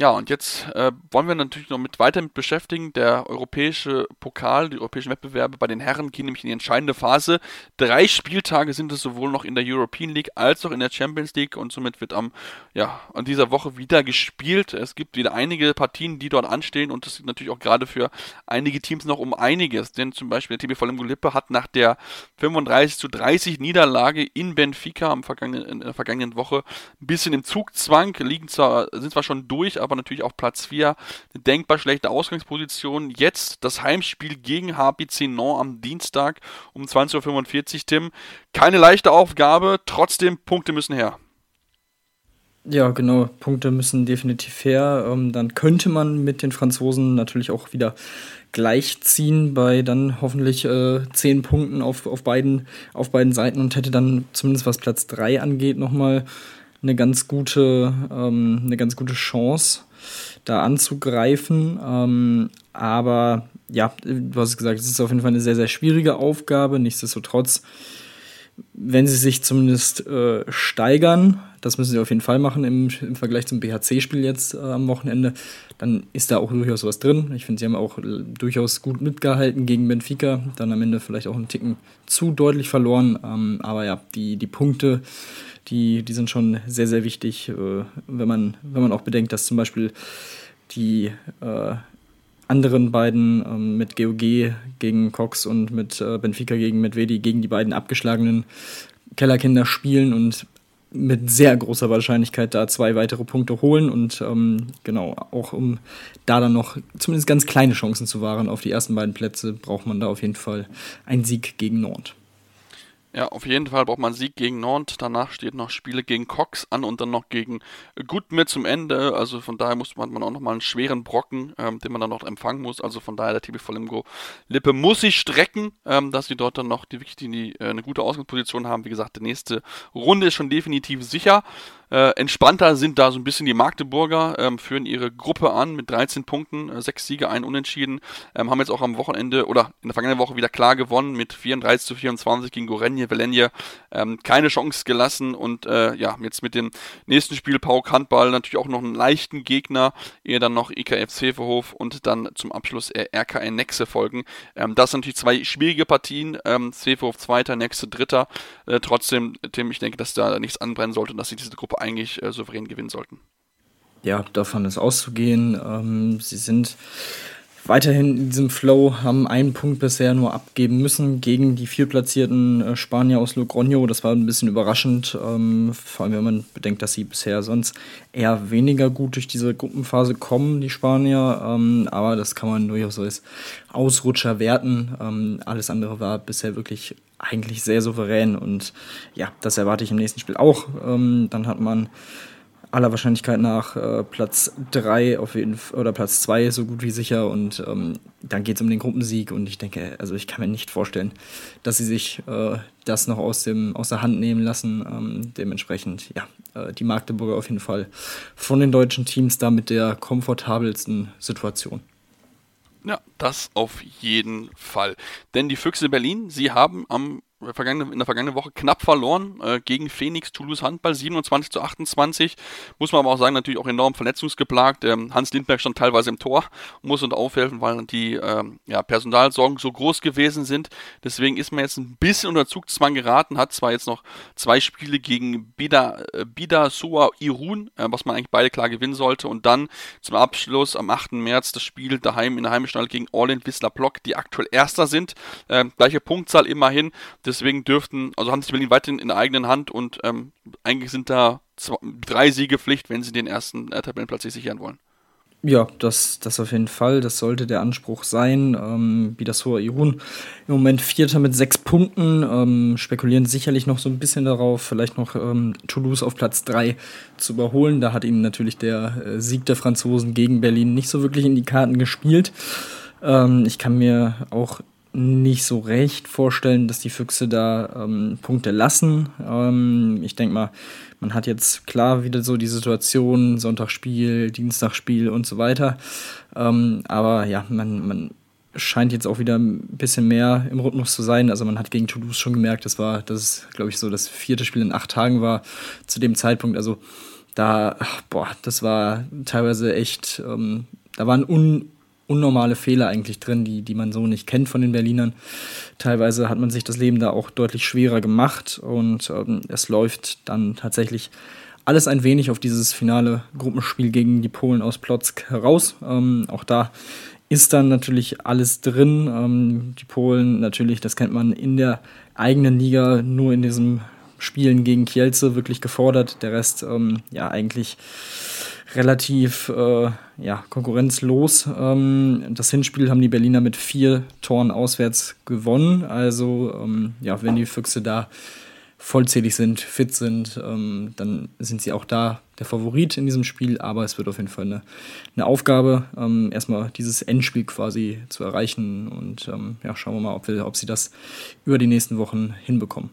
Ja, und jetzt äh, wollen wir natürlich noch mit weiter mit beschäftigen. Der europäische Pokal, die europäischen Wettbewerbe bei den Herren gehen nämlich in die entscheidende Phase. Drei Spieltage sind es sowohl noch in der European League als auch in der Champions League und somit wird am, ja, an dieser Woche wieder gespielt. Es gibt wieder einige Partien, die dort anstehen und es geht natürlich auch gerade für einige Teams noch um einiges. Denn zum Beispiel der TBV Lemgo Lippe hat nach der 35 zu 30 Niederlage in Benfica am vergangenen, in der vergangenen Woche ein bisschen im Zugzwang, liegen zwar, sind zwar schon durch, aber aber natürlich auch Platz 4. Eine denkbar schlechte Ausgangsposition. Jetzt das Heimspiel gegen HPC Nantes am Dienstag um 20.45 Uhr, Tim. Keine leichte Aufgabe, trotzdem Punkte müssen her. Ja, genau. Punkte müssen definitiv her. Ähm, dann könnte man mit den Franzosen natürlich auch wieder gleichziehen bei dann hoffentlich äh, zehn Punkten auf, auf, beiden, auf beiden Seiten und hätte dann zumindest was Platz 3 angeht nochmal eine ganz gute, ähm, eine ganz gute Chance, da anzugreifen. Ähm, aber ja, du hast gesagt, es ist auf jeden Fall eine sehr, sehr schwierige Aufgabe. Nichtsdestotrotz, wenn sie sich zumindest äh, steigern, das müssen sie auf jeden Fall machen im, im Vergleich zum BHC-Spiel jetzt äh, am Wochenende, dann ist da auch durchaus was drin. Ich finde, sie haben auch äh, durchaus gut mitgehalten gegen Benfica, dann am Ende vielleicht auch einen Ticken zu deutlich verloren. Ähm, aber ja, die, die Punkte die, die sind schon sehr, sehr wichtig, äh, wenn, man, wenn man auch bedenkt, dass zum Beispiel die äh, anderen beiden ähm, mit GOG gegen Cox und mit äh, Benfica gegen Medvedi gegen die beiden abgeschlagenen Kellerkinder spielen und mit sehr großer Wahrscheinlichkeit da zwei weitere Punkte holen und ähm, genau, auch um da dann noch zumindest ganz kleine Chancen zu wahren auf die ersten beiden Plätze, braucht man da auf jeden Fall einen Sieg gegen Nord. Ja, auf jeden Fall braucht man Sieg gegen Nantes. Danach steht noch Spiele gegen Cox an und dann noch gegen Gutme zum Ende. Also von daher muss man, auch nochmal einen schweren Brocken, ähm, den man dann noch empfangen muss. Also von daher der TBV Limgo Lippe muss sich strecken, ähm, dass sie dort dann noch die, die, äh, eine gute Ausgangsposition haben. Wie gesagt, die nächste Runde ist schon definitiv sicher. Äh, entspannter sind da so ein bisschen die Magdeburger, ähm, führen ihre Gruppe an mit 13 Punkten, äh, sechs Siege, ein Unentschieden, ähm, haben jetzt auch am Wochenende oder in der vergangenen Woche wieder klar gewonnen mit 34 zu 24 gegen Gorenje, Velenje, ähm, keine Chance gelassen und äh, ja, jetzt mit dem nächsten Spiel Pauk Handball natürlich auch noch einen leichten Gegner, ehe dann noch IKF Seferhof und dann zum Abschluss RKN Nexe folgen. Ähm, das sind natürlich zwei schwierige Partien, ähm, Seferhof zweiter, Nexe dritter, äh, trotzdem, Tim, ich denke, dass da nichts anbrennen sollte und dass sie diese Gruppe eigentlich äh, souverän gewinnen sollten. Ja, davon ist auszugehen. Ähm, sie sind weiterhin in diesem Flow, haben einen Punkt bisher nur abgeben müssen gegen die vierplatzierten äh, Spanier aus Logroño. Das war ein bisschen überraschend, ähm, vor allem wenn man bedenkt, dass sie bisher sonst eher weniger gut durch diese Gruppenphase kommen, die Spanier. Ähm, aber das kann man durchaus als Ausrutscher werten. Ähm, alles andere war bisher wirklich eigentlich sehr souverän und ja, das erwarte ich im nächsten Spiel auch. Ähm, dann hat man aller Wahrscheinlichkeit nach äh, Platz 3 auf jeden F oder Platz 2 so gut wie sicher und ähm, dann geht es um den Gruppensieg und ich denke, also ich kann mir nicht vorstellen, dass sie sich äh, das noch aus, dem, aus der Hand nehmen lassen. Ähm, dementsprechend, ja, äh, die Magdeburger auf jeden Fall von den deutschen Teams da mit der komfortabelsten Situation. Ja, das auf jeden Fall. Denn die Füchse Berlin, sie haben am in der vergangenen Woche knapp verloren äh, gegen Phoenix Toulouse Handball 27 zu 28. Muss man aber auch sagen, natürlich auch enorm verletzungsgeplagt. Ähm, Hans Lindberg stand teilweise im Tor, muss und aufhelfen, weil die ähm, ja, Personalsorgen so groß gewesen sind. Deswegen ist man jetzt ein bisschen unter Zugzwang geraten, hat zwar jetzt noch zwei Spiele gegen Bida, äh, Bida Soa Irun, äh, was man eigentlich beide klar gewinnen sollte, und dann zum Abschluss am 8. März das Spiel daheim in der Heimstall gegen Orland Wissler Block, die aktuell Erster sind. Äh, gleiche Punktzahl immerhin. Deswegen dürften, also haben sich Berlin weiterhin in der eigenen Hand und ähm, eigentlich sind da zwei, drei Siege Pflicht, wenn sie den ersten äh, Tabellenplatz sich sichern wollen. Ja, das, das auf jeden Fall. Das sollte der Anspruch sein. Ähm, Bidassoa Irun im Moment Vierter mit sechs Punkten. Ähm, spekulieren sicherlich noch so ein bisschen darauf, vielleicht noch ähm, Toulouse auf Platz drei zu überholen. Da hat ihm natürlich der äh, Sieg der Franzosen gegen Berlin nicht so wirklich in die Karten gespielt. Ähm, ich kann mir auch nicht so recht vorstellen, dass die Füchse da ähm, Punkte lassen. Ähm, ich denke mal, man hat jetzt klar wieder so die Situation, Sonntagsspiel, Dienstagsspiel und so weiter. Ähm, aber ja, man, man scheint jetzt auch wieder ein bisschen mehr im Rhythmus zu sein. Also man hat gegen Toulouse schon gemerkt, das war, das ist, glaube ich, so das vierte Spiel in acht Tagen war zu dem Zeitpunkt. Also da, boah, das war teilweise echt, ähm, da waren un, unnormale Fehler eigentlich drin, die, die man so nicht kennt von den Berlinern. Teilweise hat man sich das Leben da auch deutlich schwerer gemacht und ähm, es läuft dann tatsächlich alles ein wenig auf dieses finale Gruppenspiel gegen die Polen aus Plotzk heraus. Ähm, auch da ist dann natürlich alles drin. Ähm, die Polen natürlich, das kennt man in der eigenen Liga, nur in diesem Spielen gegen Kielce wirklich gefordert. Der Rest, ähm, ja, eigentlich relativ äh, ja, konkurrenzlos. Ähm, das Hinspiel haben die Berliner mit vier Toren auswärts gewonnen. Also, ähm, ja, wenn die Füchse da vollzählig sind, fit sind, ähm, dann sind sie auch da der Favorit in diesem Spiel. Aber es wird auf jeden Fall eine, eine Aufgabe, ähm, erstmal dieses Endspiel quasi zu erreichen. Und ähm, ja, schauen wir mal, ob, wir, ob sie das über die nächsten Wochen hinbekommen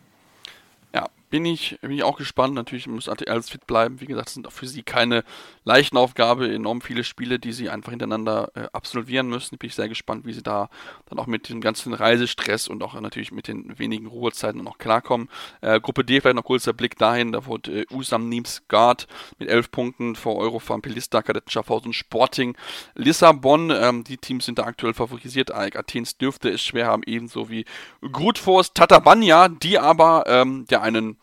bin ich, bin ich auch gespannt. Natürlich muss alles fit bleiben. Wie gesagt, es sind auch für sie keine leichten Aufgabe. Enorm viele Spiele, die sie einfach hintereinander äh, absolvieren müssen. Bin ich sehr gespannt, wie sie da dann auch mit dem ganzen Reisestress und auch natürlich mit den wenigen Ruhezeiten noch klarkommen. Äh, Gruppe D, vielleicht noch kurzer Blick dahin. Da wurde äh, Usam Guard mit elf Punkten vor Eurofarm Pelista, Kadetten Schaffhausen, Sporting, Lissabon. Ähm, die Teams sind da aktuell favorisiert. AEK Athens dürfte es schwer haben, ebenso wie Grutforce Tatabanya, die aber ähm, ja einen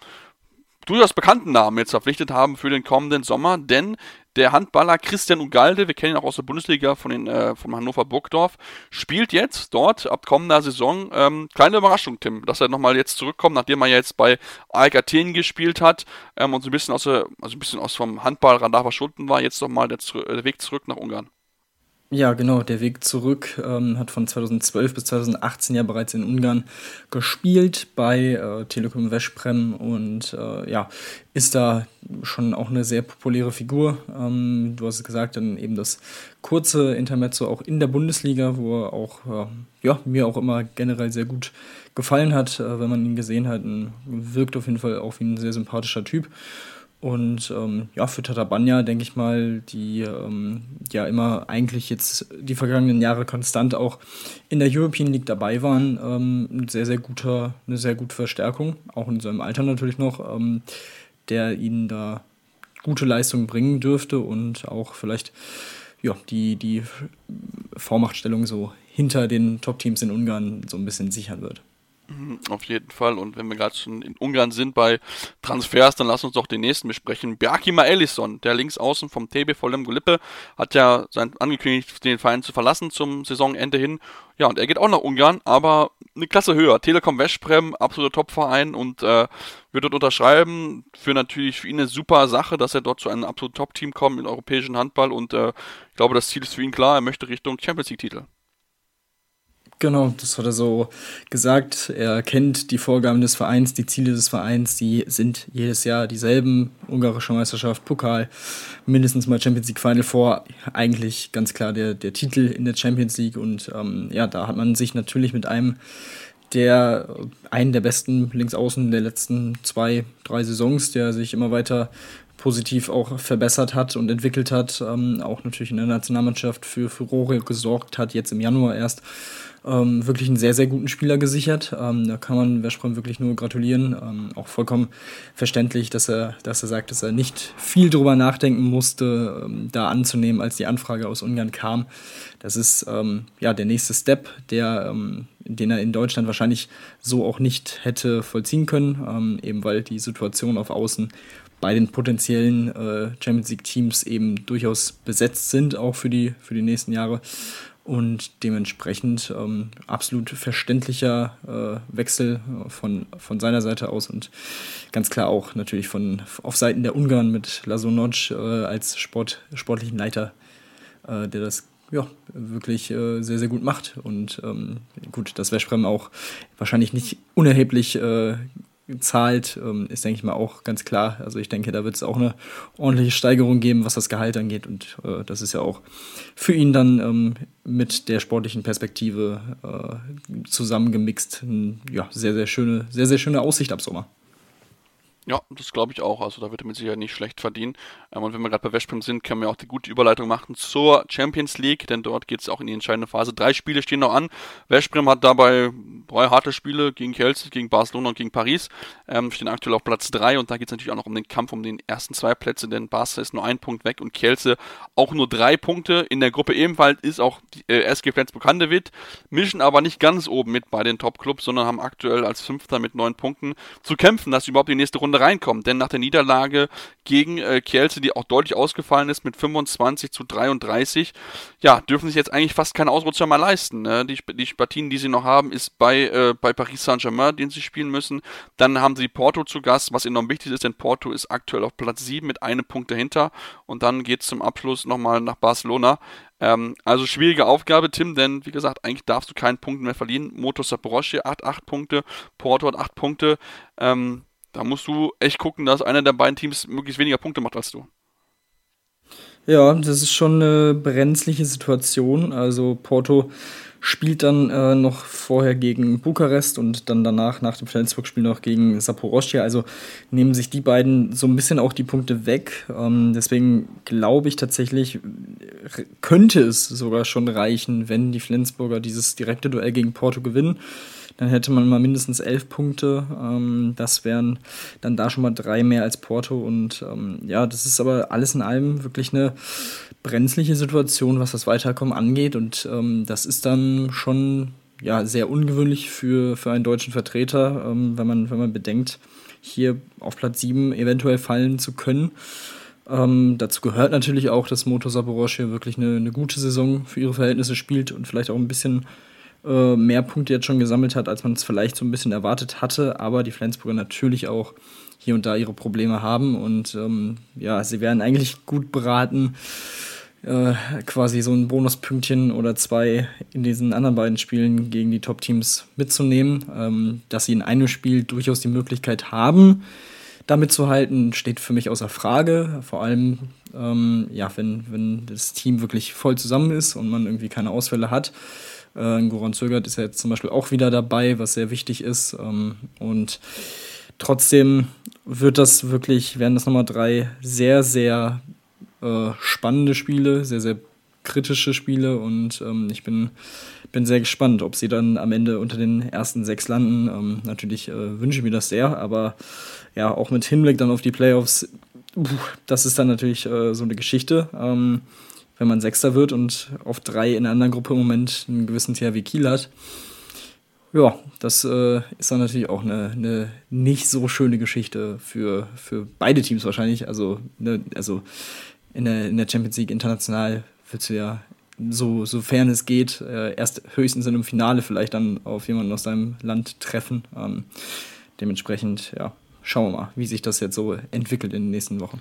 durchaus bekannten Namen jetzt verpflichtet haben für den kommenden Sommer, denn der Handballer Christian Ugalde, wir kennen ihn auch aus der Bundesliga von den, äh, vom Hannover Burgdorf, spielt jetzt dort ab kommender Saison. Ähm, kleine Überraschung, Tim, dass er nochmal jetzt zurückkommt, nachdem er jetzt bei AEK Athen gespielt hat ähm, und so ein bisschen aus, der, also ein bisschen aus vom Handballradar verschwunden war, jetzt nochmal der, der Weg zurück nach Ungarn. Ja, genau, der Weg zurück ähm, hat von 2012 bis 2018 ja bereits in Ungarn gespielt bei äh, Telekom Veszprem und äh, ja, ist da schon auch eine sehr populäre Figur. Ähm, du hast gesagt, dann eben das kurze Intermezzo auch in der Bundesliga, wo er auch, äh, ja, mir auch immer generell sehr gut gefallen hat, äh, wenn man ihn gesehen hat. Und wirkt auf jeden Fall auch wie ein sehr sympathischer Typ. Und ähm, ja, für Tatabanya denke ich mal, die ähm, ja immer eigentlich jetzt die vergangenen Jahre konstant auch in der European League dabei waren, ähm, ein sehr, sehr guter, eine sehr gute Verstärkung, auch in seinem Alter natürlich noch, ähm, der ihnen da gute Leistungen bringen dürfte und auch vielleicht ja, die, die Vormachtstellung so hinter den Top-Teams in Ungarn so ein bisschen sichern wird. Auf jeden Fall. Und wenn wir gerade schon in Ungarn sind bei Transfers, dann lass uns doch den nächsten besprechen. Berkima Ellison, der Linksaußen vom TB Vollem Lippe, hat ja sein angekündigt, den Verein zu verlassen zum Saisonende hin. Ja, und er geht auch nach Ungarn, aber eine Klasse höher. Telekom Veszprem, absoluter Topverein und äh, wird dort unterschreiben. Für natürlich für ihn eine super Sache, dass er dort zu einem absoluten Top-Team kommt im europäischen Handball und äh, ich glaube, das Ziel ist für ihn klar. Er möchte Richtung Champions League-Titel. Genau, das hat er so gesagt. Er kennt die Vorgaben des Vereins, die Ziele des Vereins, die sind jedes Jahr dieselben. Ungarische Meisterschaft, Pokal, mindestens mal Champions League Final vor. Eigentlich ganz klar der, der Titel in der Champions League. Und ähm, ja, da hat man sich natürlich mit einem der einen der besten Linksaußen der letzten zwei, drei Saisons, der sich immer weiter positiv auch verbessert hat und entwickelt hat, ähm, auch natürlich in der Nationalmannschaft für Furore gesorgt hat, jetzt im Januar erst ähm, wirklich einen sehr, sehr guten Spieler gesichert. Ähm, da kann man Westbrom wirklich nur gratulieren. Ähm, auch vollkommen verständlich, dass er, dass er sagt, dass er nicht viel drüber nachdenken musste, ähm, da anzunehmen, als die Anfrage aus Ungarn kam. Das ist ähm, ja der nächste Step, der, ähm, den er in Deutschland wahrscheinlich so auch nicht hätte vollziehen können, eben weil die Situation auf Außen bei den potenziellen äh, Champions League Teams eben durchaus besetzt sind, auch für die, für die nächsten Jahre. Und dementsprechend ähm, absolut verständlicher äh, Wechsel von, von seiner Seite aus und ganz klar auch natürlich von auf Seiten der Ungarn mit Lasonoj äh, als Sport, sportlichen Leiter, äh, der das ja, wirklich äh, sehr, sehr gut macht. Und ähm, gut, dass Veszprem auch wahrscheinlich nicht unerheblich äh, zahlt, ähm, ist, denke ich mal, auch ganz klar. Also ich denke, da wird es auch eine ordentliche Steigerung geben, was das Gehalt angeht. Und äh, das ist ja auch für ihn dann ähm, mit der sportlichen Perspektive äh, zusammengemixt. Ja, sehr, sehr schöne, sehr, sehr schöne Aussicht ab Sommer. Ja, das glaube ich auch. Also da wird er mit Sicherheit nicht schlecht verdienen. Ähm, und wenn wir gerade bei Westbrom sind, können wir auch die gute Überleitung machen zur Champions League, denn dort geht es auch in die entscheidende Phase. Drei Spiele stehen noch an. Westbrom hat dabei drei harte Spiele gegen Chelsea, gegen Barcelona und gegen Paris. Ähm, stehen aktuell auf Platz drei und da geht es natürlich auch noch um den Kampf um den ersten zwei Plätze, denn Barca ist nur ein Punkt weg und Chelsea auch nur drei Punkte. In der Gruppe ebenfalls ist auch die äh, SG Flensburg-Handewitt, mischen aber nicht ganz oben mit bei den Top-Clubs, sondern haben aktuell als Fünfter mit neun Punkten zu kämpfen, dass sie überhaupt die nächste Runde Runde reinkommen. Denn nach der Niederlage gegen äh, Kielce, die auch deutlich ausgefallen ist mit 25 zu 33, ja, dürfen sich jetzt eigentlich fast keine Ausrutscher mehr leisten. Ne? Die, die Partien, die sie noch haben, ist bei, äh, bei Paris Saint-Germain, den sie spielen müssen. Dann haben sie Porto zu Gast, was enorm wichtig ist, denn Porto ist aktuell auf Platz 7 mit einem Punkt dahinter. Und dann geht es zum Abschluss nochmal nach Barcelona. Ähm, also schwierige Aufgabe, Tim, denn wie gesagt, eigentlich darfst du keinen Punkt mehr verlieren. Motor Saporosche hat 8 Punkte, Porto hat 8 Punkte. Ähm, da musst du echt gucken, dass einer der beiden Teams möglichst weniger Punkte macht als du. Ja, das ist schon eine brenzliche Situation. Also Porto spielt dann äh, noch vorher gegen Bukarest und dann danach nach dem Flensburg-Spiel noch gegen Saporoschia. Also nehmen sich die beiden so ein bisschen auch die Punkte weg. Ähm, deswegen glaube ich tatsächlich, könnte es sogar schon reichen, wenn die Flensburger dieses direkte Duell gegen Porto gewinnen dann hätte man mal mindestens elf Punkte. Ähm, das wären dann da schon mal drei mehr als Porto. Und ähm, ja, das ist aber alles in allem wirklich eine brenzliche Situation, was das Weiterkommen angeht. Und ähm, das ist dann schon ja, sehr ungewöhnlich für, für einen deutschen Vertreter, ähm, wenn, man, wenn man bedenkt, hier auf Platz 7 eventuell fallen zu können. Ähm, dazu gehört natürlich auch, dass Moto Saporosch hier wirklich eine, eine gute Saison für ihre Verhältnisse spielt und vielleicht auch ein bisschen äh, mehr Punkte jetzt schon gesammelt hat, als man es vielleicht so ein bisschen erwartet hatte. Aber die Flensburger natürlich auch hier und da ihre Probleme haben. Und ähm, ja, sie wären eigentlich gut beraten, äh, quasi so ein Bonuspünktchen oder zwei in diesen anderen beiden Spielen gegen die Top-Teams mitzunehmen. Ähm, dass sie in einem Spiel durchaus die Möglichkeit haben, damit zu halten, steht für mich außer Frage. Vor allem, ähm, ja, wenn, wenn das Team wirklich voll zusammen ist und man irgendwie keine Ausfälle hat. Äh, Goran Zögert ist ja jetzt zum Beispiel auch wieder dabei, was sehr wichtig ist. Ähm, und trotzdem wird das wirklich, werden das nochmal drei sehr, sehr äh, spannende Spiele, sehr, sehr kritische Spiele und ähm, ich bin, bin sehr gespannt, ob sie dann am Ende unter den ersten sechs landen. Ähm, natürlich äh, wünsche ich mir das sehr, aber ja, auch mit Hinblick dann auf die Playoffs, das ist dann natürlich äh, so eine Geschichte. Ähm, wenn man Sechster wird und auf drei in der anderen Gruppe im Moment einen gewissen THW Kiel hat. Ja, das äh, ist dann natürlich auch eine, eine, nicht so schöne Geschichte für, für beide Teams wahrscheinlich. Also, ne, also in, der, in der Champions League international willst du ja, so, sofern es geht, äh, erst höchstens in einem Finale vielleicht dann auf jemanden aus deinem Land treffen. Ähm, dementsprechend, ja, schauen wir mal, wie sich das jetzt so entwickelt in den nächsten Wochen.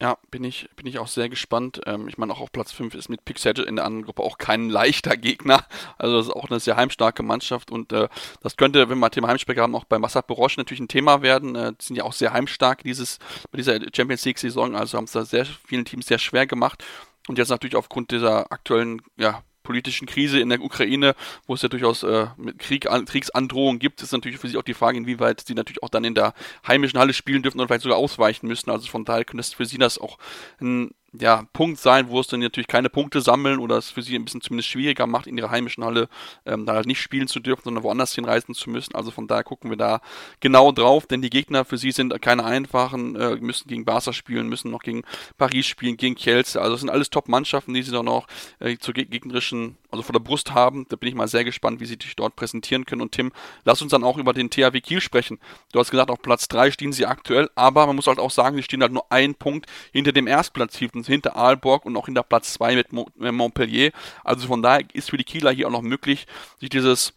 Ja, bin ich, bin ich auch sehr gespannt. Ähm, ich meine, auch auf Platz 5 ist mit Pixel in der anderen Gruppe auch kein leichter Gegner. Also das ist auch eine sehr heimstarke Mannschaft und äh, das könnte, wenn wir Thema Heimsprecher haben, auch bei Massad Borosch natürlich ein Thema werden. Äh, sind ja auch sehr heimstark dieses, bei dieser Champions League-Saison, also haben es da sehr vielen Teams sehr schwer gemacht. Und jetzt natürlich aufgrund dieser aktuellen ja, politischen Krise in der Ukraine, wo es ja durchaus äh, mit Krieg, an, Kriegsandrohungen gibt, ist natürlich für sie auch die Frage, inwieweit sie natürlich auch dann in der heimischen Halle spielen dürfen oder vielleicht sogar ausweichen müssen. Also von daher könnte es für sie das auch ein ja, Punkt sein, wo es dann natürlich keine Punkte sammeln oder es für sie ein bisschen zumindest schwieriger macht, in ihrer heimischen Halle ähm, dann halt nicht spielen zu dürfen, sondern woanders hinreisen zu müssen. Also von daher gucken wir da genau drauf, denn die Gegner für sie sind keine einfachen, äh, müssen gegen Barca spielen, müssen noch gegen Paris spielen, gegen Kielce. Also es sind alles Top-Mannschaften, die sie dann auch äh, zur gegnerischen also vor der Brust haben. Da bin ich mal sehr gespannt, wie sie sich dort präsentieren können. Und Tim, lass uns dann auch über den THW Kiel sprechen. Du hast gesagt, auf Platz 3 stehen sie aktuell, aber man muss halt auch sagen, sie stehen halt nur einen Punkt hinter dem Erstplatzierten, hinter Aalborg und auch hinter Platz 2 mit Montpellier. Also von daher ist für die Kieler hier auch noch möglich, sich dieses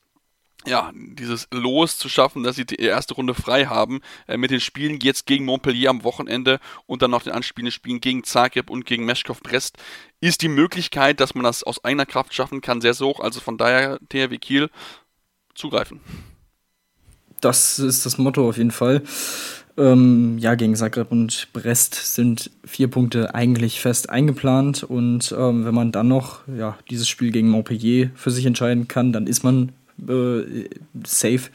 ja, dieses Los zu schaffen, dass sie die erste Runde frei haben äh, mit den Spielen jetzt gegen Montpellier am Wochenende und dann noch den anspielenden Spielen gegen Zagreb und gegen Meschkow Brest, ist die Möglichkeit, dass man das aus eigener Kraft schaffen kann, sehr, sehr hoch. Also von daher, THW Kiel, zugreifen. Das ist das Motto auf jeden Fall. Ähm, ja, gegen Zagreb und Brest sind vier Punkte eigentlich fest eingeplant. Und ähm, wenn man dann noch ja, dieses Spiel gegen Montpellier für sich entscheiden kann, dann ist man äh, safe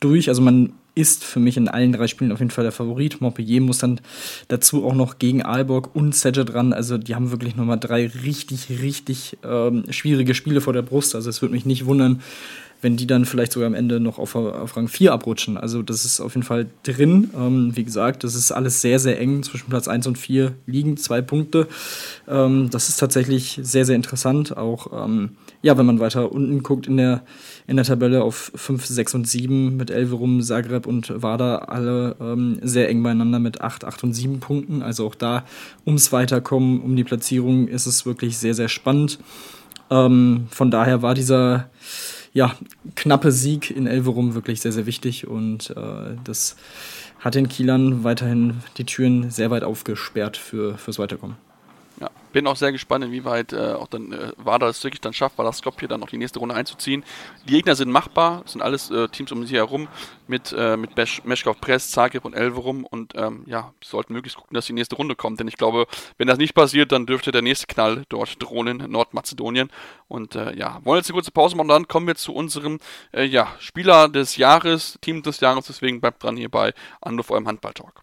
durch. Also man ist für mich in allen drei Spielen auf jeden Fall der Favorit. Montpellier muss dann dazu auch noch gegen Aalborg und Sedge dran. Also die haben wirklich nochmal drei richtig, richtig ähm, schwierige Spiele vor der Brust. Also es würde mich nicht wundern, wenn die dann vielleicht sogar am Ende noch auf, auf Rang 4 abrutschen. Also das ist auf jeden Fall drin. Ähm, wie gesagt, das ist alles sehr, sehr eng. Zwischen Platz 1 und 4 liegen zwei Punkte. Ähm, das ist tatsächlich sehr, sehr interessant. Auch ähm, ja, wenn man weiter unten guckt in der, in der Tabelle auf 5, 6 und 7 mit Elverum, Zagreb und Wada alle ähm, sehr eng beieinander mit 8, 8 und 7 Punkten. Also auch da ums Weiterkommen, um die Platzierung ist es wirklich sehr, sehr spannend. Ähm, von daher war dieser ja, knappe Sieg in Elverum wirklich sehr, sehr wichtig und äh, das hat den Kielern weiterhin die Türen sehr weit aufgesperrt für, fürs Weiterkommen. Ja, bin auch sehr gespannt, inwieweit äh, auch dann äh, Wada es wirklich dann schafft, das Skopje dann noch die nächste Runde einzuziehen. Die Gegner sind machbar, es sind alles äh, Teams um sie herum mit, äh, mit Meschkov Press, Zagreb und Elverum und ähm, ja, sollten möglichst gucken, dass die nächste Runde kommt, denn ich glaube, wenn das nicht passiert, dann dürfte der nächste Knall dort drohen in Nordmazedonien und äh, ja, wollen jetzt eine kurze Pause machen dann kommen wir zu unserem äh, ja, Spieler des Jahres, Team des Jahres, deswegen bleibt dran hier bei Anruf eurem Handball-Talk.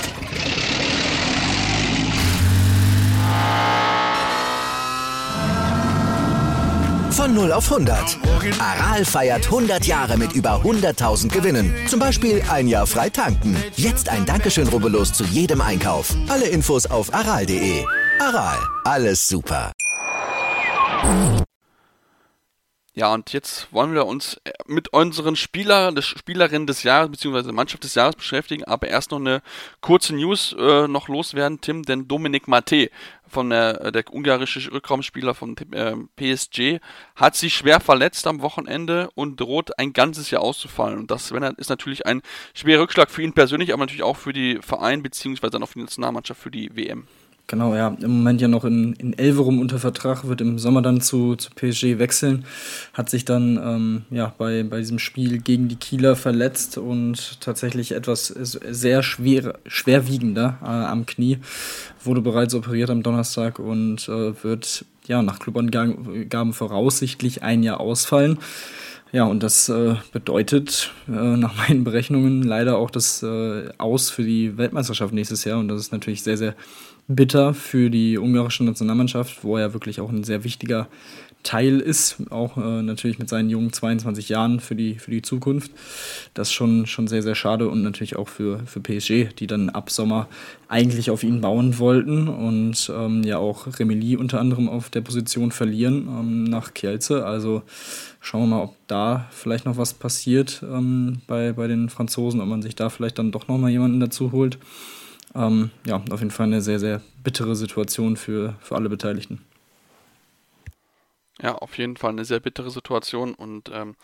Von 0 auf 100. Aral feiert 100 Jahre mit über 100.000 Gewinnen. Zum Beispiel ein Jahr frei tanken. Jetzt ein Dankeschön, rubbellos zu jedem Einkauf. Alle Infos auf aral.de. Aral, alles super. Ja, und jetzt wollen wir uns mit unseren Spieler, Spielerinnen des Jahres bzw. Mannschaft des Jahres beschäftigen, aber erst noch eine kurze News äh, noch loswerden, Tim, denn Dominik Mate von der, der ungarische Rückraumspieler von äh, PSG hat sich schwer verletzt am Wochenende und droht ein ganzes Jahr auszufallen. Und das ist natürlich ein schwerer Rückschlag für ihn persönlich, aber natürlich auch für die Verein bzw. dann auch für die Nationalmannschaft für die WM. Genau, ja. Im Moment ja noch in, in Elverum unter Vertrag, wird im Sommer dann zu, zu PSG wechseln. Hat sich dann ähm, ja, bei, bei diesem Spiel gegen die Kieler verletzt und tatsächlich etwas sehr schwer, schwerwiegender äh, am Knie. Wurde bereits operiert am Donnerstag und äh, wird ja nach Clubangaben voraussichtlich ein Jahr ausfallen. Ja, und das äh, bedeutet äh, nach meinen Berechnungen leider auch das äh, Aus für die Weltmeisterschaft nächstes Jahr. Und das ist natürlich sehr, sehr bitter für die ungarische Nationalmannschaft, wo er wirklich auch ein sehr wichtiger Teil ist, auch äh, natürlich mit seinen jungen 22 Jahren für die, für die Zukunft. Das ist schon, schon sehr, sehr schade und natürlich auch für, für PSG, die dann ab Sommer eigentlich auf ihn bauen wollten und ähm, ja auch Remili unter anderem auf der Position verlieren ähm, nach Kielce. Also schauen wir mal, ob da vielleicht noch was passiert ähm, bei, bei den Franzosen, ob man sich da vielleicht dann doch nochmal jemanden dazu holt. Ähm, ja, auf jeden Fall eine sehr, sehr bittere Situation für, für alle Beteiligten. Ja, auf jeden Fall eine sehr bittere Situation. Und ähm,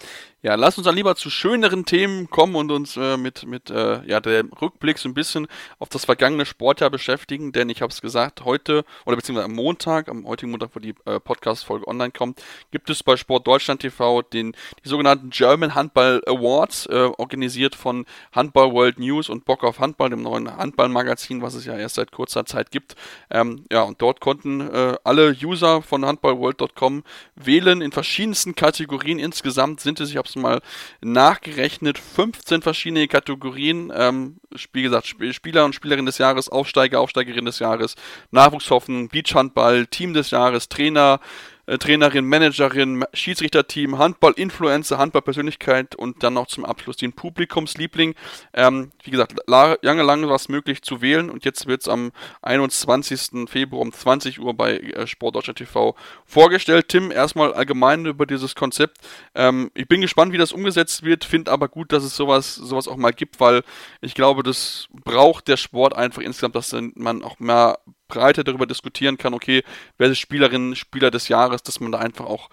ja, lass uns dann lieber zu schöneren Themen kommen und uns äh, mit, mit äh, ja, dem Rückblick so ein bisschen auf das vergangene Sportjahr beschäftigen. Denn ich habe es gesagt, heute oder beziehungsweise am Montag, am heutigen Montag, wo die äh, Podcast-Folge online kommt, gibt es bei Sport Deutschland TV den, die sogenannten German Handball Awards, äh, organisiert von Handball World News und Bock auf Handball, dem neuen Handballmagazin, was es ja erst seit kurzer Zeit gibt. Ähm, ja, und dort konnten äh, alle User von handballworld.com wählen in verschiedensten Kategorien. Insgesamt sind es, ich habe es mal nachgerechnet, 15 verschiedene Kategorien. Ähm, wie gesagt, Spieler und Spielerin des Jahres, Aufsteiger, Aufsteigerin des Jahres, Nachwuchshoffen, Beachhandball, Team des Jahres, Trainer, äh, Trainerin, Managerin, Schiedsrichterteam, Handball-Influencer, Handball-Persönlichkeit und dann noch zum Abschluss den Publikumsliebling. Ähm, wie gesagt, lange, lange war es möglich zu wählen und jetzt wird es am 21. Februar um 20 Uhr bei äh, Sportdeutschland TV vorgestellt. Tim, erstmal allgemein über dieses Konzept. Ähm, ich bin gespannt, wie das umgesetzt wird, finde aber gut, dass es sowas, sowas auch mal gibt, weil ich glaube, das braucht der Sport einfach insgesamt, dass man auch mehr breiter darüber diskutieren kann, okay, wer ist Spielerin, Spieler des Jahres, dass man da einfach auch,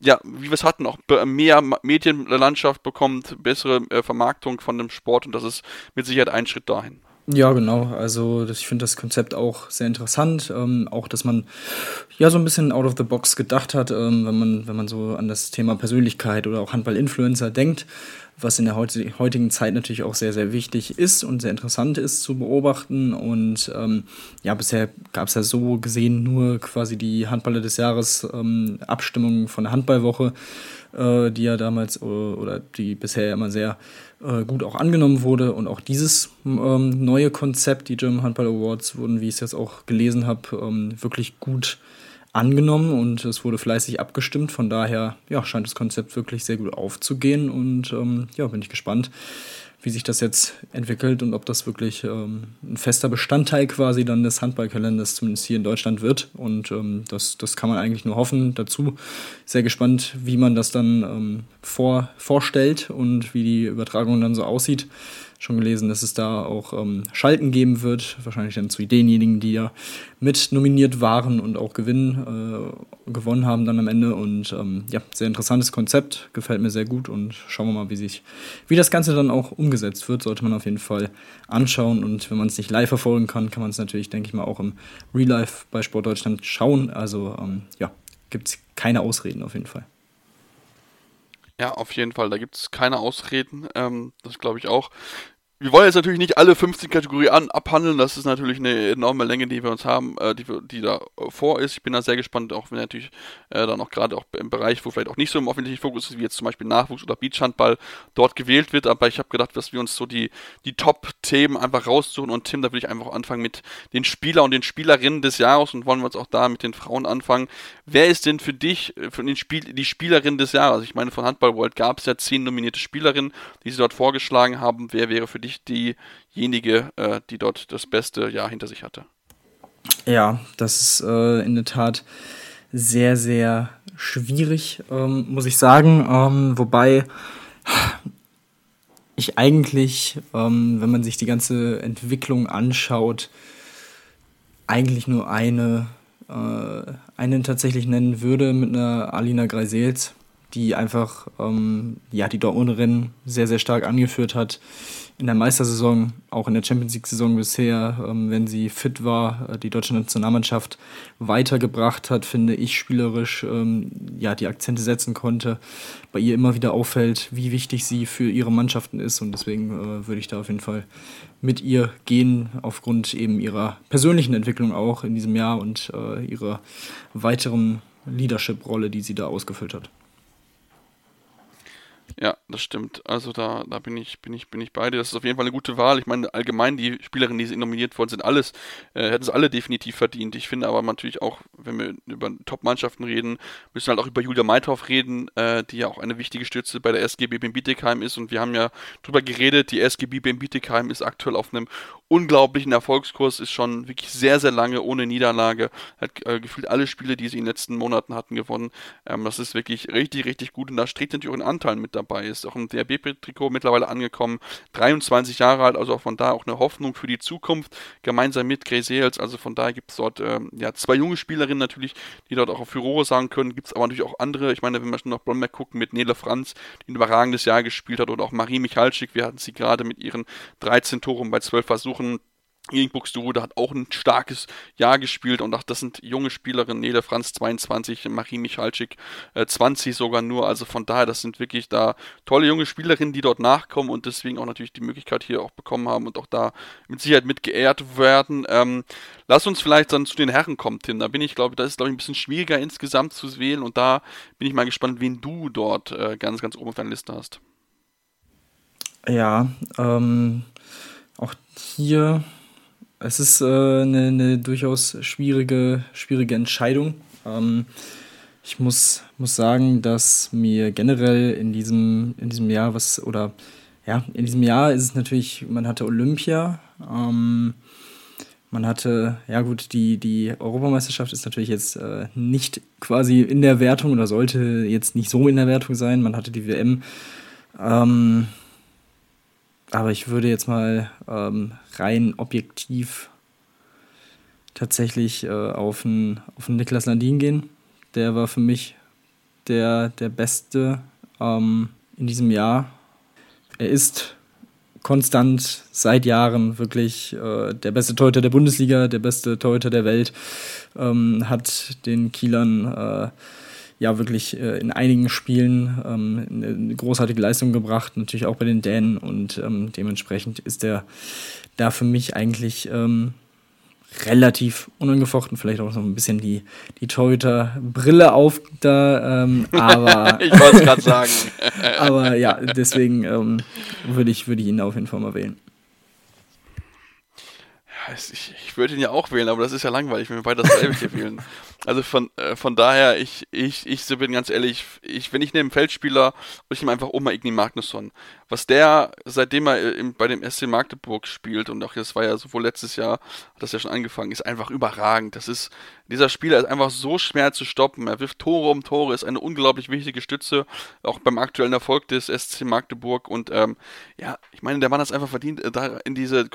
ja, wie wir es hatten, auch mehr Medienlandschaft bekommt, bessere äh, Vermarktung von dem Sport und das ist mit Sicherheit ein Schritt dahin. Ja, genau. Also ich finde das Konzept auch sehr interessant. Ähm, auch, dass man ja so ein bisschen out of the box gedacht hat, ähm, wenn man, wenn man so an das Thema Persönlichkeit oder auch Handball-Influencer denkt was in der heutigen Zeit natürlich auch sehr, sehr wichtig ist und sehr interessant ist zu beobachten. Und ähm, ja, bisher gab es ja so gesehen nur quasi die Handballer des Jahres ähm, Abstimmung von der Handballwoche, äh, die ja damals äh, oder die bisher immer sehr äh, gut auch angenommen wurde. Und auch dieses ähm, neue Konzept, die German Handball Awards, wurden, wie ich es jetzt auch gelesen habe, ähm, wirklich gut angenommen und es wurde fleißig abgestimmt. Von daher ja, scheint das Konzept wirklich sehr gut aufzugehen und ähm, ja, bin ich gespannt, wie sich das jetzt entwickelt und ob das wirklich ähm, ein fester Bestandteil quasi dann des Handballkalenders zumindest hier in Deutschland wird. Und ähm, das, das kann man eigentlich nur hoffen. Dazu sehr gespannt, wie man das dann ähm, vor, vorstellt und wie die Übertragung dann so aussieht schon gelesen, dass es da auch ähm, Schalten geben wird. Wahrscheinlich dann zu denjenigen, die ja mit nominiert waren und auch gewinnen, äh, gewonnen haben dann am Ende. Und ähm, ja, sehr interessantes Konzept, gefällt mir sehr gut und schauen wir mal, wie sich, wie das Ganze dann auch umgesetzt wird, sollte man auf jeden Fall anschauen. Und wenn man es nicht live verfolgen kann, kann man es natürlich, denke ich mal, auch im Real Life bei Sport Deutschland schauen. Also ähm, ja, gibt es keine Ausreden auf jeden Fall. Ja, auf jeden Fall. Da gibt es keine Ausreden. Ähm, das glaube ich auch. Wir wollen jetzt natürlich nicht alle 15 Kategorien an, abhandeln. Das ist natürlich eine enorme Länge, die wir uns haben, äh, die, die da äh, vor ist. Ich bin da sehr gespannt, auch wenn natürlich äh, dann auch gerade auch im Bereich, wo vielleicht auch nicht so im öffentlichen Fokus ist, wie jetzt zum Beispiel Nachwuchs oder Beachhandball dort gewählt wird. Aber ich habe gedacht, dass wir uns so die, die Top-Themen einfach raussuchen. Und Tim, da würde ich einfach anfangen mit den Spieler und den Spielerinnen des Jahres und wollen wir uns auch da mit den Frauen anfangen. Wer ist denn für dich, äh, für den Spiel, die Spielerin des Jahres? Ich meine, von Handball World gab es ja zehn nominierte Spielerinnen, die sie dort vorgeschlagen haben. Wer wäre für dich dich diejenige, äh, die dort das beste Jahr hinter sich hatte. Ja, das ist äh, in der Tat sehr, sehr schwierig, ähm, muss ich sagen. Ähm, wobei ich eigentlich, ähm, wenn man sich die ganze Entwicklung anschaut, eigentlich nur eine, äh, einen tatsächlich nennen würde mit einer Alina Greisels, die einfach ähm, ja, die Dortmunderin sehr, sehr stark angeführt hat in der Meistersaison, auch in der Champions League-Saison bisher, ähm, wenn sie fit war, äh, die deutsche Nationalmannschaft weitergebracht hat, finde ich spielerisch, ähm, ja, die Akzente setzen konnte. Bei ihr immer wieder auffällt, wie wichtig sie für ihre Mannschaften ist und deswegen äh, würde ich da auf jeden Fall mit ihr gehen, aufgrund eben ihrer persönlichen Entwicklung auch in diesem Jahr und äh, ihrer weiteren Leadership-Rolle, die sie da ausgefüllt hat. Ja, das stimmt. Also da, da bin ich, bin ich, bin ich bei dir. Das ist auf jeden Fall eine gute Wahl. Ich meine, allgemein die Spielerinnen, die nominiert worden sind, alles, äh, hätten es alle definitiv verdient. Ich finde aber natürlich auch, wenn wir über Top-Mannschaften reden, müssen wir halt auch über Julia Meithoff reden, äh, die ja auch eine wichtige Stütze bei der SGB Bietigheim ist. Und wir haben ja drüber geredet, die SGB Bietigheim ist aktuell auf einem unglaublichen Erfolgskurs, ist schon wirklich sehr, sehr lange ohne Niederlage. Hat äh, gefühlt alle Spiele, die sie in den letzten Monaten hatten, gewonnen. Ähm, das ist wirklich richtig, richtig gut. Und da steht natürlich auch ein Anteil mit dabei. Ist auch im DRB-Trikot mittlerweile angekommen. 23 Jahre alt, also auch von da auch eine Hoffnung für die Zukunft. Gemeinsam mit Grace Hales. Also von daher gibt es dort ähm, ja, zwei junge Spielerinnen natürlich, die dort auch auf Furore sagen können. Gibt es aber natürlich auch andere. Ich meine, wenn wir schon nach Blomberg gucken mit Nele Franz, die ein überragendes Jahr gespielt hat, oder auch Marie Michalczyk. Wir hatten sie gerade mit ihren 13 Toren bei 12 Versuchen gegen Buxtehude hat auch ein starkes Jahr gespielt und auch das sind junge Spielerinnen, Nele Franz 22, Marie Michalczyk äh, 20 sogar nur, also von daher, das sind wirklich da tolle junge Spielerinnen, die dort nachkommen und deswegen auch natürlich die Möglichkeit hier auch bekommen haben und auch da mit Sicherheit mit geehrt werden. Ähm, lass uns vielleicht dann zu den Herren kommen, Tim, da bin ich, glaube das ist glaube ich ein bisschen schwieriger insgesamt zu wählen und da bin ich mal gespannt, wen du dort äh, ganz, ganz oben auf deiner Liste hast. Ja, ähm, auch hier es ist äh, eine, eine, durchaus schwierige, schwierige Entscheidung. Ähm, ich muss, muss sagen, dass mir generell in diesem, in diesem Jahr was, oder ja, in diesem Jahr ist es natürlich, man hatte Olympia, ähm, man hatte, ja gut, die, die Europameisterschaft ist natürlich jetzt äh, nicht quasi in der Wertung oder sollte jetzt nicht so in der Wertung sein. Man hatte die WM. Ähm, aber ich würde jetzt mal ähm, rein objektiv tatsächlich äh, auf einen auf Niklas Landin gehen. Der war für mich der, der Beste ähm, in diesem Jahr. Er ist konstant seit Jahren wirklich äh, der beste Torhüter der Bundesliga, der beste Torhüter der Welt, ähm, hat den Kielern äh, ja wirklich äh, in einigen Spielen ähm, eine großartige Leistung gebracht, natürlich auch bei den Dänen und ähm, dementsprechend ist er da für mich eigentlich ähm, relativ unangefochten, vielleicht auch so ein bisschen die, die Torhüter-Brille auf da, ähm, aber. ich wollte es gerade sagen. aber ja, deswegen ähm, würde ich, würd ich ihn auf jeden Fall mal wählen ich, ich würde ihn ja auch wählen, aber das ist ja langweilig, wenn wir beide dasselbe hier wählen. Also von, äh, von daher, ich, ich, ich bin ganz ehrlich, ich, wenn ich neben Feldspieler, ich nehme einfach Oma Igni Magnusson. Was der, seitdem er im, bei dem SC Magdeburg spielt, und auch das war ja sowohl letztes Jahr, hat das ja schon angefangen, ist einfach überragend. Das ist, dieser Spieler ist einfach so schwer zu stoppen. Er wirft Tore um Tore, ist eine unglaublich wichtige Stütze, auch beim aktuellen Erfolg des SC Magdeburg. Und ähm, ja, ich meine, der Mann hat es einfach verdient, äh, da in diese